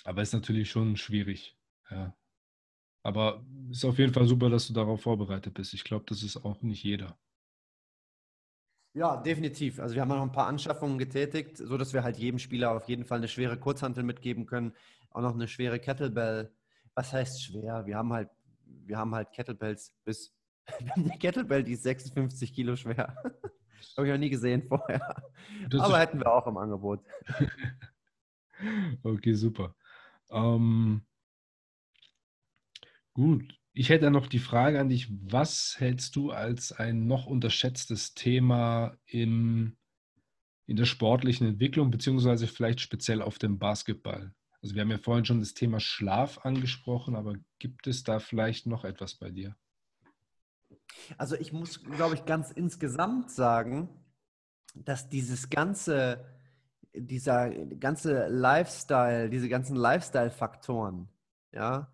aber es ist natürlich schon schwierig. Ja. Aber es ist auf jeden Fall super, dass du darauf vorbereitet bist. Ich glaube, das ist auch nicht jeder. Ja, definitiv. Also wir haben noch ein paar Anschaffungen getätigt, sodass wir halt jedem Spieler auf jeden Fall eine schwere Kurzhantel mitgeben können, auch noch eine schwere Kettlebell. Was heißt schwer? Wir haben halt, wir haben halt Kettlebells bis eine Kettlebell, die ist 56 Kilo schwer. Habe ich noch nie gesehen vorher. Das Aber hätten wir auch im Angebot. okay, super. Ähm, Gut, ich hätte noch die Frage an dich, was hältst du als ein noch unterschätztes Thema im, in der sportlichen Entwicklung, beziehungsweise vielleicht speziell auf dem Basketball? Also wir haben ja vorhin schon das Thema Schlaf angesprochen, aber gibt es da vielleicht noch etwas bei dir? Also ich muss, glaube ich, ganz insgesamt sagen, dass dieses ganze, dieser ganze Lifestyle, diese ganzen Lifestyle-Faktoren, ja,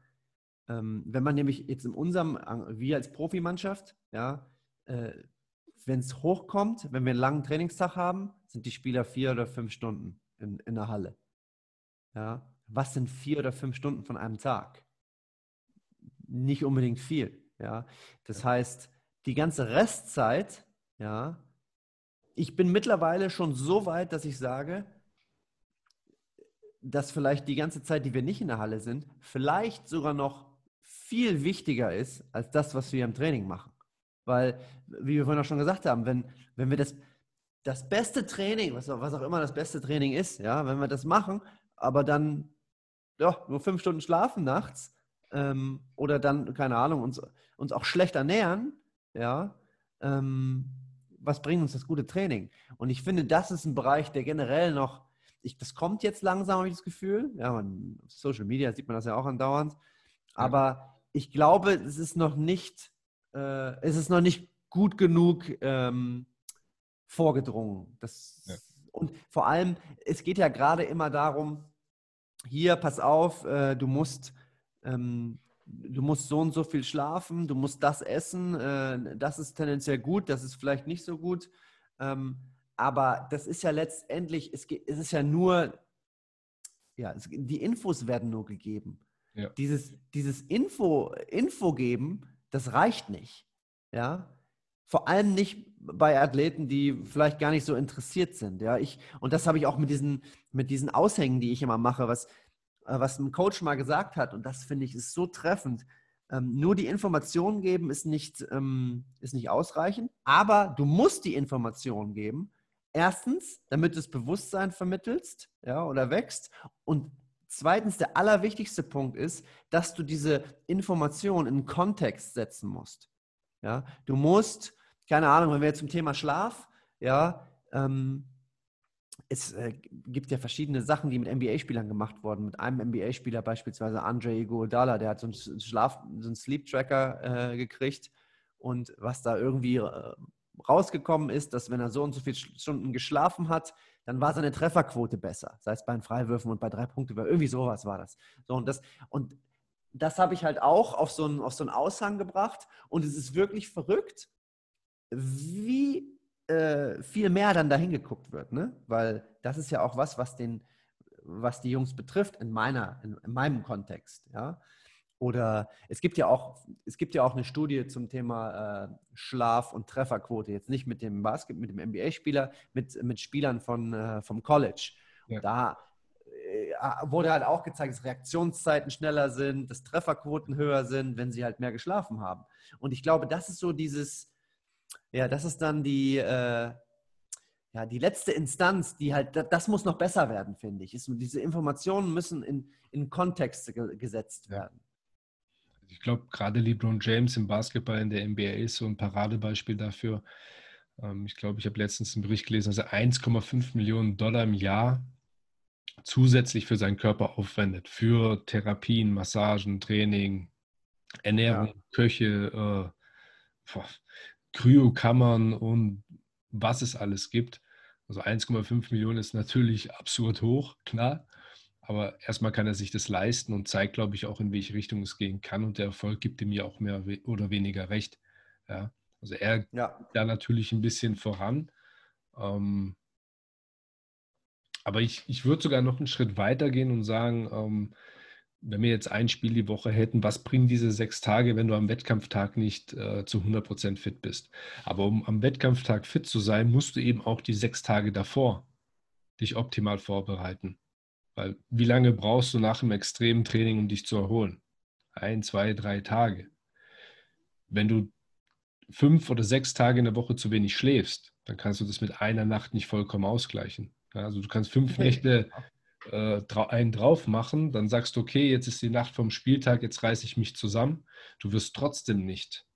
ähm, wenn man nämlich jetzt in unserem, wir als Profimannschaft, ja, äh, wenn es hochkommt, wenn wir einen langen Trainingstag haben, sind die Spieler vier oder fünf Stunden in, in der Halle. Ja, was sind vier oder fünf Stunden von einem Tag? Nicht unbedingt viel. Ja, das heißt, die ganze Restzeit, ja, ich bin mittlerweile schon so weit, dass ich sage, dass vielleicht die ganze Zeit, die wir nicht in der Halle sind, vielleicht sogar noch viel wichtiger ist als das, was wir im Training machen. Weil, wie wir vorhin auch schon gesagt haben, wenn, wenn wir das, das beste Training, was, was auch immer das beste Training ist, ja, wenn wir das machen, aber dann ja, nur fünf Stunden schlafen nachts ähm, oder dann, keine Ahnung, uns, uns auch schlecht ernähren, ja, ähm, was bringt uns das gute Training? Und ich finde, das ist ein Bereich, der generell noch, ich, das kommt jetzt langsam, habe ich das Gefühl. Ja, man, auf Social Media sieht man das ja auch andauernd. Aber ich glaube, es ist noch nicht, äh, es ist noch nicht gut genug ähm, vorgedrungen. Das, ja. Und vor allem, es geht ja gerade immer darum, hier, pass auf, äh, du musst, ähm, du musst so und so viel schlafen, du musst das essen, äh, das ist tendenziell gut, das ist vielleicht nicht so gut. Ähm, aber das ist ja letztendlich, es, es ist ja nur, ja, es, die Infos werden nur gegeben. Ja. Dieses, dieses Info, Info geben, das reicht nicht. Ja. Vor allem nicht bei Athleten, die vielleicht gar nicht so interessiert sind. Ja, ich, und das habe ich auch mit diesen, mit diesen Aushängen, die ich immer mache, was, äh, was ein Coach mal gesagt hat, und das finde ich ist so treffend. Ähm, nur die Informationen geben ist nicht, ähm, ist nicht ausreichend, aber du musst die Informationen geben. Erstens, damit du das Bewusstsein vermittelst ja, oder wächst. Und Zweitens, der allerwichtigste Punkt ist, dass du diese Information in Kontext setzen musst. Ja, du musst, keine Ahnung, wenn wir jetzt zum Thema Schlaf, ja, ähm, es äh, gibt ja verschiedene Sachen, die mit NBA-Spielern gemacht wurden. Mit einem NBA-Spieler beispielsweise Andre Iguodala, der hat so einen Schlaf, so einen Sleep-Tracker äh, gekriegt und was da irgendwie äh, rausgekommen ist, dass wenn er so und so viele Stunden geschlafen hat, dann war seine Trefferquote besser. Sei es bei den Freiwürfen und bei drei Punkten, irgendwie sowas war das. So, und, das und das habe ich halt auch auf so, einen, auf so einen Aushang gebracht. Und es ist wirklich verrückt, wie äh, viel mehr dann dahin geguckt wird. Ne? Weil das ist ja auch was, was, den, was die Jungs betrifft in, meiner, in, in meinem Kontext. Ja? Oder es gibt ja auch, es gibt ja auch eine Studie zum Thema äh, Schlaf und Trefferquote. Jetzt nicht mit dem Basket, mit dem NBA-Spieler, mit, mit Spielern von, äh, vom College. Ja. Da äh, wurde halt auch gezeigt, dass Reaktionszeiten schneller sind, dass Trefferquoten höher sind, wenn sie halt mehr geschlafen haben. Und ich glaube, das ist so dieses, ja, das ist dann die, äh, ja, die letzte Instanz, die halt, das muss noch besser werden, finde ich. Ist, diese Informationen müssen in, in Kontext gesetzt werden. Ich glaube, gerade LeBron James im Basketball in der NBA ist so ein Paradebeispiel dafür. Ähm, ich glaube, ich habe letztens einen Bericht gelesen, dass er 1,5 Millionen Dollar im Jahr zusätzlich für seinen Körper aufwendet. Für Therapien, Massagen, Training, Ernährung, ja. Köche, äh, Kryokammern und was es alles gibt. Also 1,5 Millionen ist natürlich absurd hoch, klar. Aber erstmal kann er sich das leisten und zeigt, glaube ich, auch, in welche Richtung es gehen kann. Und der Erfolg gibt ihm ja auch mehr oder weniger recht. Ja. Also er ja. da natürlich ein bisschen voran. Ähm, aber ich, ich würde sogar noch einen Schritt weiter gehen und sagen, ähm, wenn wir jetzt ein Spiel die Woche hätten, was bringen diese sechs Tage, wenn du am Wettkampftag nicht äh, zu 100% fit bist? Aber um am Wettkampftag fit zu sein, musst du eben auch die sechs Tage davor dich optimal vorbereiten. Weil wie lange brauchst du nach einem extremen Training, um dich zu erholen? Ein, zwei, drei Tage. Wenn du fünf oder sechs Tage in der Woche zu wenig schläfst, dann kannst du das mit einer Nacht nicht vollkommen ausgleichen. Also du kannst fünf Nächte äh, einen drauf machen, dann sagst du, okay, jetzt ist die Nacht vom Spieltag, jetzt reiße ich mich zusammen. Du wirst trotzdem nicht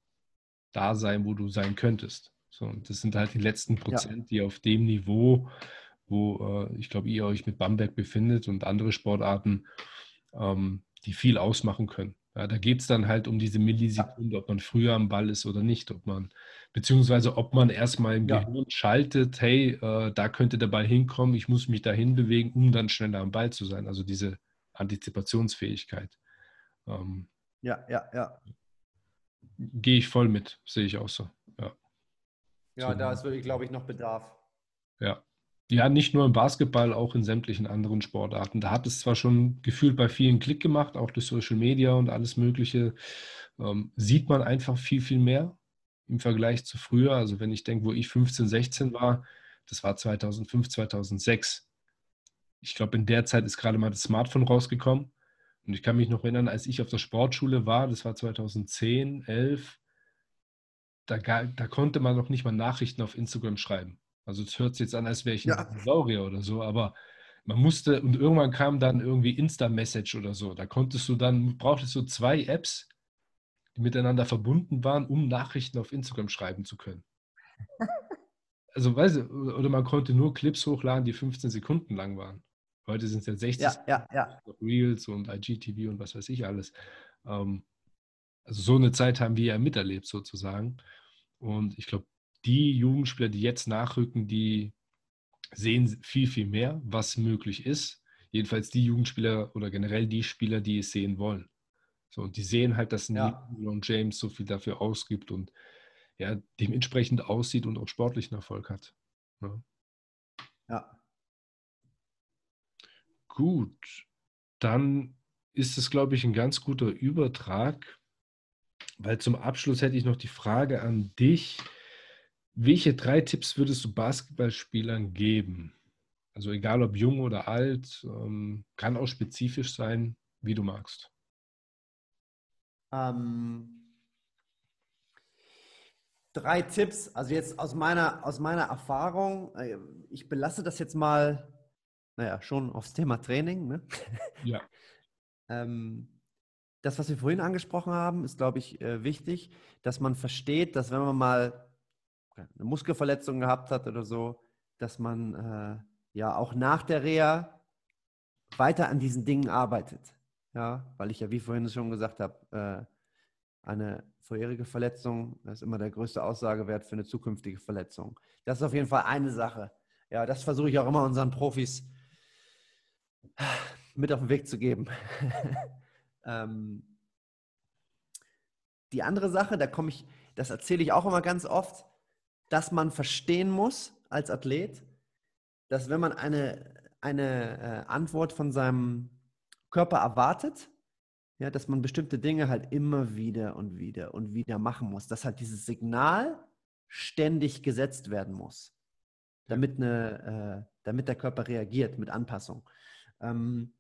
da sein, wo du sein könntest. So, und das sind halt die letzten Prozent, ja. die auf dem Niveau wo äh, ich glaube, ihr euch mit Bamberg befindet und andere Sportarten, ähm, die viel ausmachen können. Ja, da geht es dann halt um diese Millisekunde, ob man früher am Ball ist oder nicht, ob man, beziehungsweise ob man erstmal im ja. Gehirn schaltet, hey, äh, da könnte der Ball hinkommen, ich muss mich dahin bewegen, um dann schneller am Ball zu sein. Also diese Antizipationsfähigkeit. Ähm, ja, ja, ja. Gehe ich voll mit, sehe ich auch so. Ja, ja so, da ist wirklich, glaube ich, noch Bedarf. Ja, ja, nicht nur im Basketball, auch in sämtlichen anderen Sportarten. Da hat es zwar schon gefühlt bei vielen Klick gemacht, auch durch Social Media und alles Mögliche, ähm, sieht man einfach viel, viel mehr im Vergleich zu früher. Also wenn ich denke, wo ich 15, 16 war, das war 2005, 2006. Ich glaube, in der Zeit ist gerade mal das Smartphone rausgekommen. Und ich kann mich noch erinnern, als ich auf der Sportschule war, das war 2010, 11, da, da konnte man noch nicht mal Nachrichten auf Instagram schreiben. Also es hört sich jetzt an, als wäre ich ein ja. Dinosaurier oder so, aber man musste, und irgendwann kam dann irgendwie Insta-Message oder so. Da konntest du dann, brauchtest du zwei Apps, die miteinander verbunden waren, um Nachrichten auf Instagram schreiben zu können. Also, weißt du, oder man konnte nur Clips hochladen, die 15 Sekunden lang waren. Heute sind es ja 60 ja, ja, ja. Reels und IGTV und was weiß ich alles. Ähm, also so eine Zeit haben wir ja miterlebt sozusagen. Und ich glaube, die Jugendspieler, die jetzt nachrücken, die sehen viel, viel mehr, was möglich ist. Jedenfalls die Jugendspieler oder generell die Spieler, die es sehen wollen. So, und die sehen halt, dass ein ja. LeBron James so viel dafür ausgibt und ja, dementsprechend aussieht und auch sportlichen Erfolg hat. Ja. Ne? ja. Gut, dann ist es, glaube ich, ein ganz guter Übertrag, weil zum Abschluss hätte ich noch die Frage an dich. Welche drei Tipps würdest du Basketballspielern geben? Also egal ob jung oder alt, ähm, kann auch spezifisch sein, wie du magst. Ähm, drei Tipps, also jetzt aus meiner, aus meiner Erfahrung, äh, ich belasse das jetzt mal, naja, schon aufs Thema Training. Ne? Ja. ähm, das, was wir vorhin angesprochen haben, ist, glaube ich, äh, wichtig, dass man versteht, dass wenn man mal eine Muskelverletzung gehabt hat oder so, dass man äh, ja auch nach der Reha weiter an diesen Dingen arbeitet. Ja, weil ich ja, wie vorhin schon gesagt habe, äh, eine vorherige Verletzung ist immer der größte Aussagewert für eine zukünftige Verletzung. Das ist auf jeden Fall eine Sache. Ja, das versuche ich auch immer unseren Profis mit auf den Weg zu geben. ähm, die andere Sache, da komme ich, das erzähle ich auch immer ganz oft, dass man verstehen muss als Athlet, dass wenn man eine, eine äh, Antwort von seinem Körper erwartet, ja, dass man bestimmte Dinge halt immer wieder und wieder und wieder machen muss, dass halt dieses Signal ständig gesetzt werden muss, damit, eine, äh, damit der Körper reagiert mit Anpassung. Ähm,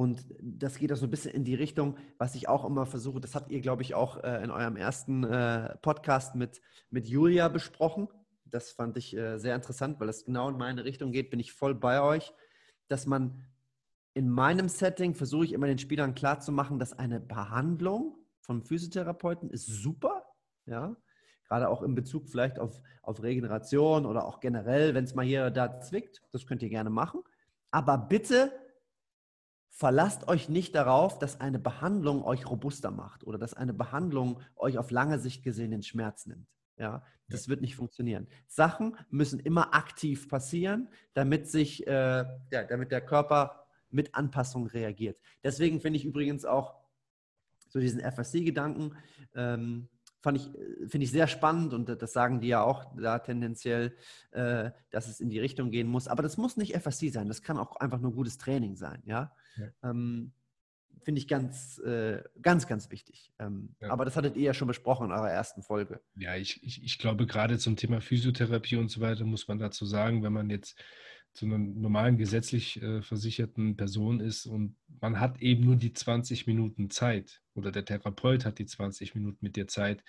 und das geht auch so ein bisschen in die Richtung, was ich auch immer versuche, das habt ihr, glaube ich, auch äh, in eurem ersten äh, Podcast mit, mit Julia besprochen. Das fand ich äh, sehr interessant, weil es genau in meine Richtung geht, bin ich voll bei euch, dass man in meinem Setting versuche ich immer den Spielern klarzumachen, dass eine Behandlung vom Physiotherapeuten ist super, ja, gerade auch in Bezug vielleicht auf, auf Regeneration oder auch generell, wenn es mal hier oder da zwickt, das könnt ihr gerne machen. Aber bitte verlasst euch nicht darauf, dass eine Behandlung euch robuster macht oder dass eine Behandlung euch auf lange Sicht gesehen den Schmerz nimmt. Ja, das ja. wird nicht funktionieren. Sachen müssen immer aktiv passieren, damit sich, äh, ja, damit der Körper mit Anpassung reagiert. Deswegen finde ich übrigens auch so diesen FSC-Gedanken, ähm, fand ich, äh, finde ich sehr spannend und das sagen die ja auch da tendenziell, äh, dass es in die Richtung gehen muss. Aber das muss nicht FSC sein, das kann auch einfach nur gutes Training sein, ja. Ja. Ähm, finde ich ganz, äh, ganz, ganz wichtig. Ähm, ja. Aber das hattet ihr ja schon besprochen in eurer ersten Folge. Ja, ich, ich, ich glaube, gerade zum Thema Physiotherapie und so weiter muss man dazu sagen, wenn man jetzt zu einer normalen gesetzlich äh, versicherten Person ist und man hat eben nur die 20 Minuten Zeit oder der Therapeut hat die 20 Minuten mit dir Zeit.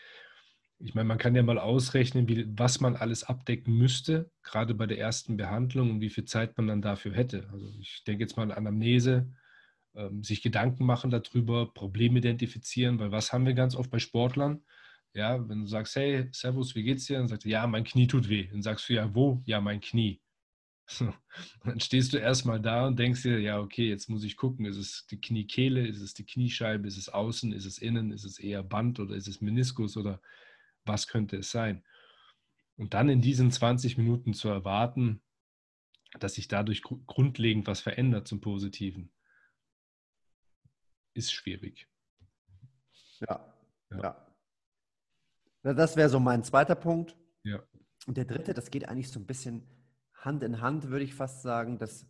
Ich meine, man kann ja mal ausrechnen, wie, was man alles abdecken müsste, gerade bei der ersten Behandlung und wie viel Zeit man dann dafür hätte. Also ich denke jetzt mal an Anamnese, ähm, sich Gedanken machen darüber, Probleme identifizieren, weil was haben wir ganz oft bei Sportlern? Ja, wenn du sagst, hey, Servus, wie geht's dir? Dann sagt er, ja, mein Knie tut weh. Dann sagst du, ja, wo? Ja, mein Knie. Dann stehst du erstmal da und denkst dir, ja, okay, jetzt muss ich gucken, ist es die Kniekehle, ist es die Kniescheibe, ist es außen, ist es innen, ist es eher Band oder ist es Meniskus oder was könnte es sein? Und dann in diesen 20 Minuten zu erwarten, dass sich dadurch grundlegend was verändert zum Positiven, ist schwierig. Ja, ja. ja. Das wäre so mein zweiter Punkt. Ja. Und der dritte, das geht eigentlich so ein bisschen Hand in Hand, würde ich fast sagen, dass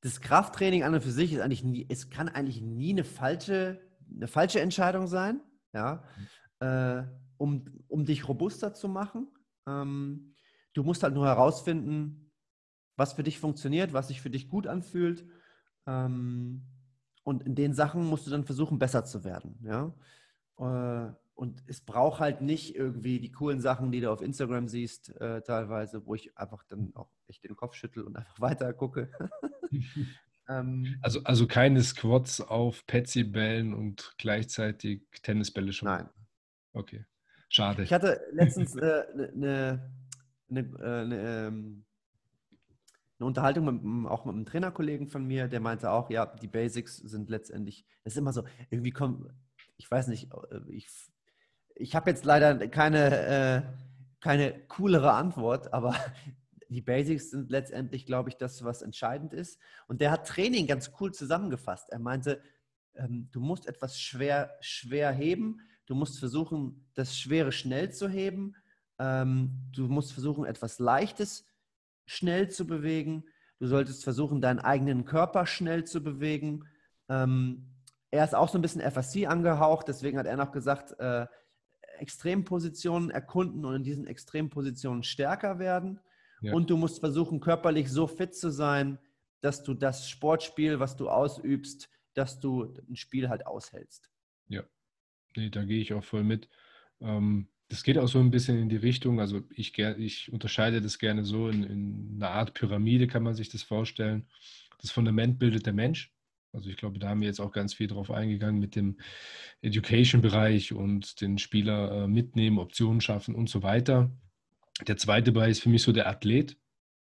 das Krafttraining an und für sich ist eigentlich nie, es kann eigentlich nie eine falsche, eine falsche Entscheidung sein, ja, mhm. Äh, um, um dich robuster zu machen. Ähm, du musst halt nur herausfinden, was für dich funktioniert, was sich für dich gut anfühlt. Ähm, und in den Sachen musst du dann versuchen, besser zu werden, ja. Äh, und es braucht halt nicht irgendwie die coolen Sachen, die du auf Instagram siehst, äh, teilweise, wo ich einfach dann auch echt den Kopf schüttel und einfach weiter gucke. ähm, also, also keine Squats auf Petsy-Bällen und gleichzeitig Tennisbälle schon? Nein. Okay, schade. Ich hatte letztens eine äh, ne, ne, äh, ne, ähm, eine Unterhaltung mit, auch mit einem Trainerkollegen von mir, der meinte auch, ja, die Basics sind letztendlich, das ist immer so, irgendwie kommt, ich weiß nicht, äh, ich ich habe jetzt leider keine, äh, keine coolere Antwort, aber die Basics sind letztendlich, glaube ich, das, was entscheidend ist. Und der hat Training ganz cool zusammengefasst. Er meinte, ähm, du musst etwas schwer, schwer heben, du musst versuchen, das Schwere schnell zu heben, ähm, du musst versuchen, etwas Leichtes schnell zu bewegen, du solltest versuchen, deinen eigenen Körper schnell zu bewegen. Ähm, er ist auch so ein bisschen FSC angehaucht, deswegen hat er noch gesagt, äh, Extrempositionen erkunden und in diesen Extrempositionen stärker werden. Ja. Und du musst versuchen, körperlich so fit zu sein, dass du das Sportspiel, was du ausübst, dass du ein Spiel halt aushältst. Ja, nee, da gehe ich auch voll mit. Ähm, das geht auch so ein bisschen in die Richtung, also ich, ich unterscheide das gerne so, in, in einer Art Pyramide kann man sich das vorstellen. Das Fundament bildet der Mensch. Also ich glaube, da haben wir jetzt auch ganz viel drauf eingegangen mit dem Education-Bereich und den Spieler äh, mitnehmen, Optionen schaffen und so weiter. Der zweite Bereich ist für mich so der Athlet.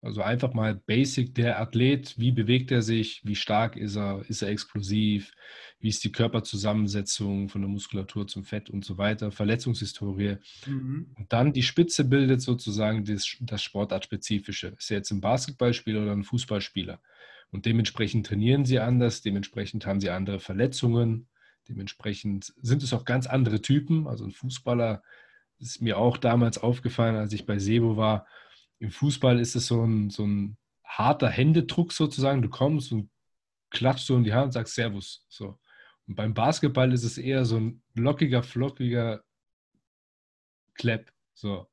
Also einfach mal basic der Athlet, wie bewegt er sich, wie stark ist er, ist er explosiv, wie ist die Körperzusammensetzung von der Muskulatur zum Fett und so weiter, Verletzungshistorie. Mhm. Und dann die Spitze bildet sozusagen das, das Sportartspezifische. Ist er jetzt ein Basketballspieler oder ein Fußballspieler? Und dementsprechend trainieren sie anders, dementsprechend haben sie andere Verletzungen, Dementsprechend sind es auch ganz andere Typen. Also ein Fußballer ist mir auch damals aufgefallen, als ich bei Sebo war. Im Fußball ist es so ein, so ein harter Händedruck sozusagen. Du kommst und klatschst so in die Hand und sagst Servus. So. Und beim Basketball ist es eher so ein lockiger, flockiger Clap. So.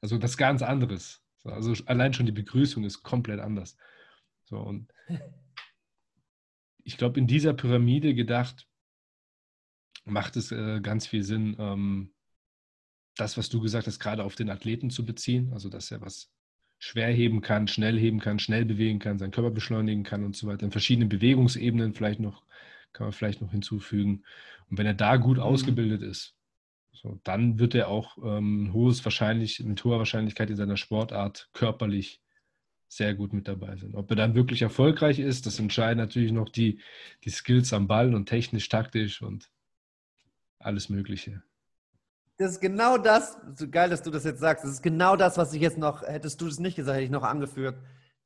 Also das ganz anderes. So, also allein schon die Begrüßung ist komplett anders. So, und ich glaube, in dieser Pyramide gedacht, macht es äh, ganz viel Sinn, ähm, das, was du gesagt hast, gerade auf den Athleten zu beziehen. Also, dass er was schwer heben kann, schnell heben kann, schnell bewegen kann, seinen Körper beschleunigen kann und so weiter. In verschiedenen Bewegungsebenen vielleicht noch, kann man vielleicht noch hinzufügen. Und wenn er da gut mhm. ausgebildet ist, so, dann wird er auch ähm, hohes wahrscheinlich, mit hoher Wahrscheinlichkeit in seiner Sportart körperlich sehr gut mit dabei sein. Ob er dann wirklich erfolgreich ist, das entscheiden natürlich noch die, die Skills am Ball und technisch, taktisch und alles Mögliche. Das ist genau das, so geil, dass du das jetzt sagst, das ist genau das, was ich jetzt noch, hättest du das nicht gesagt, hätte ich noch angeführt,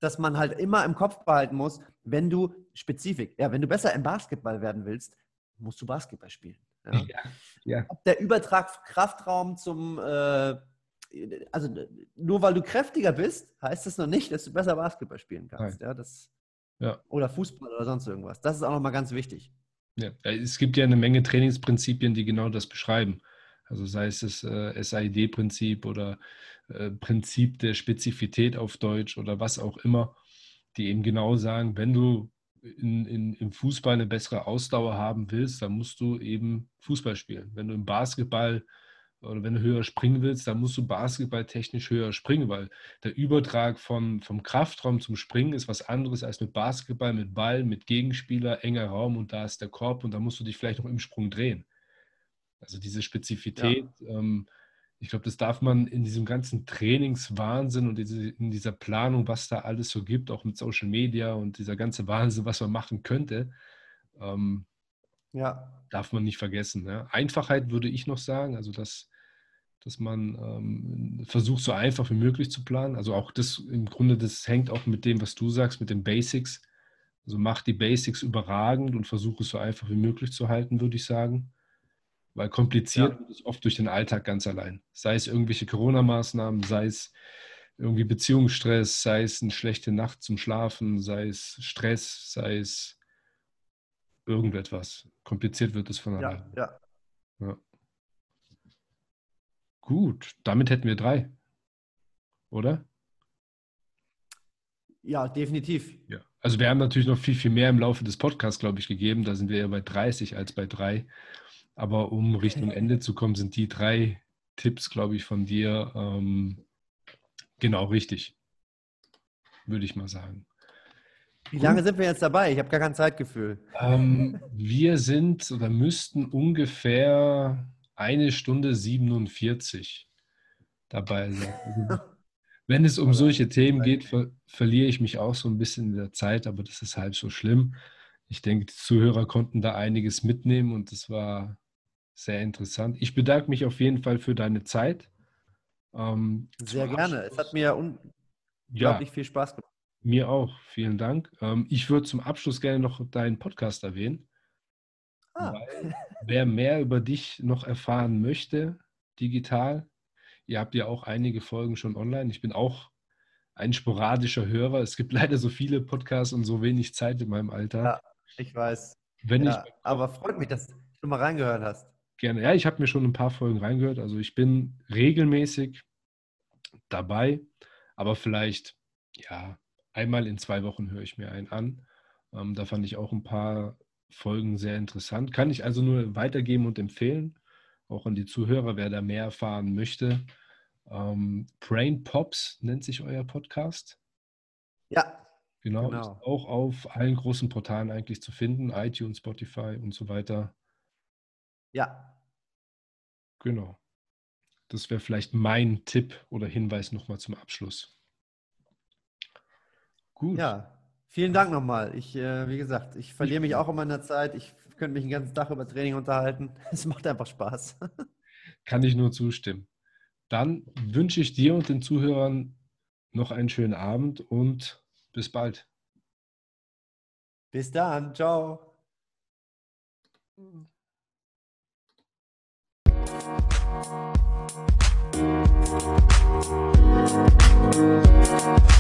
dass man halt immer im Kopf behalten muss, wenn du spezifisch, ja, wenn du besser im Basketball werden willst, musst du Basketball spielen. Ja? Ja, ja. Ob der Übertrag Kraftraum zum, äh, also nur weil du kräftiger bist, heißt das noch nicht, dass du besser Basketball spielen kannst. Ja, das, ja. Oder Fußball oder sonst irgendwas. Das ist auch nochmal ganz wichtig. Ja, es gibt ja eine Menge Trainingsprinzipien, die genau das beschreiben. Also sei es das äh, SID-Prinzip oder äh, Prinzip der Spezifität auf Deutsch oder was auch immer, die eben genau sagen, wenn du in, in, im Fußball eine bessere Ausdauer haben willst, dann musst du eben Fußball spielen. Wenn du im Basketball oder wenn du höher springen willst, dann musst du basketballtechnisch höher springen, weil der Übertrag von, vom Kraftraum zum Springen ist was anderes als mit Basketball, mit Ball, mit Gegenspieler, enger Raum und da ist der Korb und da musst du dich vielleicht noch im Sprung drehen. Also diese Spezifität, ja. ähm, ich glaube, das darf man in diesem ganzen Trainingswahnsinn und diese, in dieser Planung, was da alles so gibt, auch mit Social Media und dieser ganze Wahnsinn, was man machen könnte, ähm, ja. darf man nicht vergessen. Ja. Einfachheit würde ich noch sagen, also dass, dass man ähm, versucht, so einfach wie möglich zu planen. Also auch das im Grunde, das hängt auch mit dem, was du sagst, mit den Basics. Also mach die Basics überragend und versuche es so einfach wie möglich zu halten, würde ich sagen. Weil kompliziert ja. wird es oft durch den Alltag ganz allein. Sei es irgendwelche Corona-Maßnahmen, sei es irgendwie Beziehungsstress, sei es eine schlechte Nacht zum Schlafen, sei es Stress, sei es irgendetwas. Kompliziert wird es von allein. Ja, ja. ja. Gut, damit hätten wir drei. Oder? Ja, definitiv. Ja. Also wir haben natürlich noch viel, viel mehr im Laufe des Podcasts, glaube ich, gegeben. Da sind wir eher bei 30 als bei drei. Aber um Richtung Ende zu kommen, sind die drei Tipps, glaube ich, von dir ähm, genau richtig. Würde ich mal sagen. Wie lange sind wir jetzt dabei? Ich habe gar kein Zeitgefühl. Ähm, wir sind oder müssten ungefähr eine Stunde 47 dabei sein. Also, wenn es um solche Themen geht, ver verliere ich mich auch so ein bisschen in der Zeit, aber das ist halb so schlimm. Ich denke, die Zuhörer konnten da einiges mitnehmen und das war sehr interessant. Ich bedanke mich auf jeden Fall für deine Zeit. Ähm, Sehr gerne. Es hat mir unglaublich ja, viel Spaß gemacht. Mir auch. Vielen Dank. Ähm, ich würde zum Abschluss gerne noch deinen Podcast erwähnen. Ah. wer mehr über dich noch erfahren möchte, digital, ihr habt ja auch einige Folgen schon online. Ich bin auch ein sporadischer Hörer. Es gibt leider so viele Podcasts und so wenig Zeit in meinem Alter. Ja, ich weiß. Wenn ja, ich, aber freut mich, dass du mal reingehört hast gerne. Ja, ich habe mir schon ein paar Folgen reingehört. Also ich bin regelmäßig dabei, aber vielleicht, ja, einmal in zwei Wochen höre ich mir einen an. Ähm, da fand ich auch ein paar Folgen sehr interessant. Kann ich also nur weitergeben und empfehlen, auch an die Zuhörer, wer da mehr erfahren möchte. Ähm, Brain Pops nennt sich euer Podcast. Ja. Genau, genau. Ist auch auf allen großen Portalen eigentlich zu finden, iTunes, Spotify und so weiter. Ja. Genau. Das wäre vielleicht mein Tipp oder Hinweis nochmal zum Abschluss. Gut. Ja, vielen Dank nochmal. Ich, äh, wie gesagt, ich verliere mich auch in meiner Zeit. Ich könnte mich den ganzen Tag über Training unterhalten. Es macht einfach Spaß. Kann ich nur zustimmen. Dann wünsche ich dir und den Zuhörern noch einen schönen Abend und bis bald. Bis dann. Ciao. Thank you.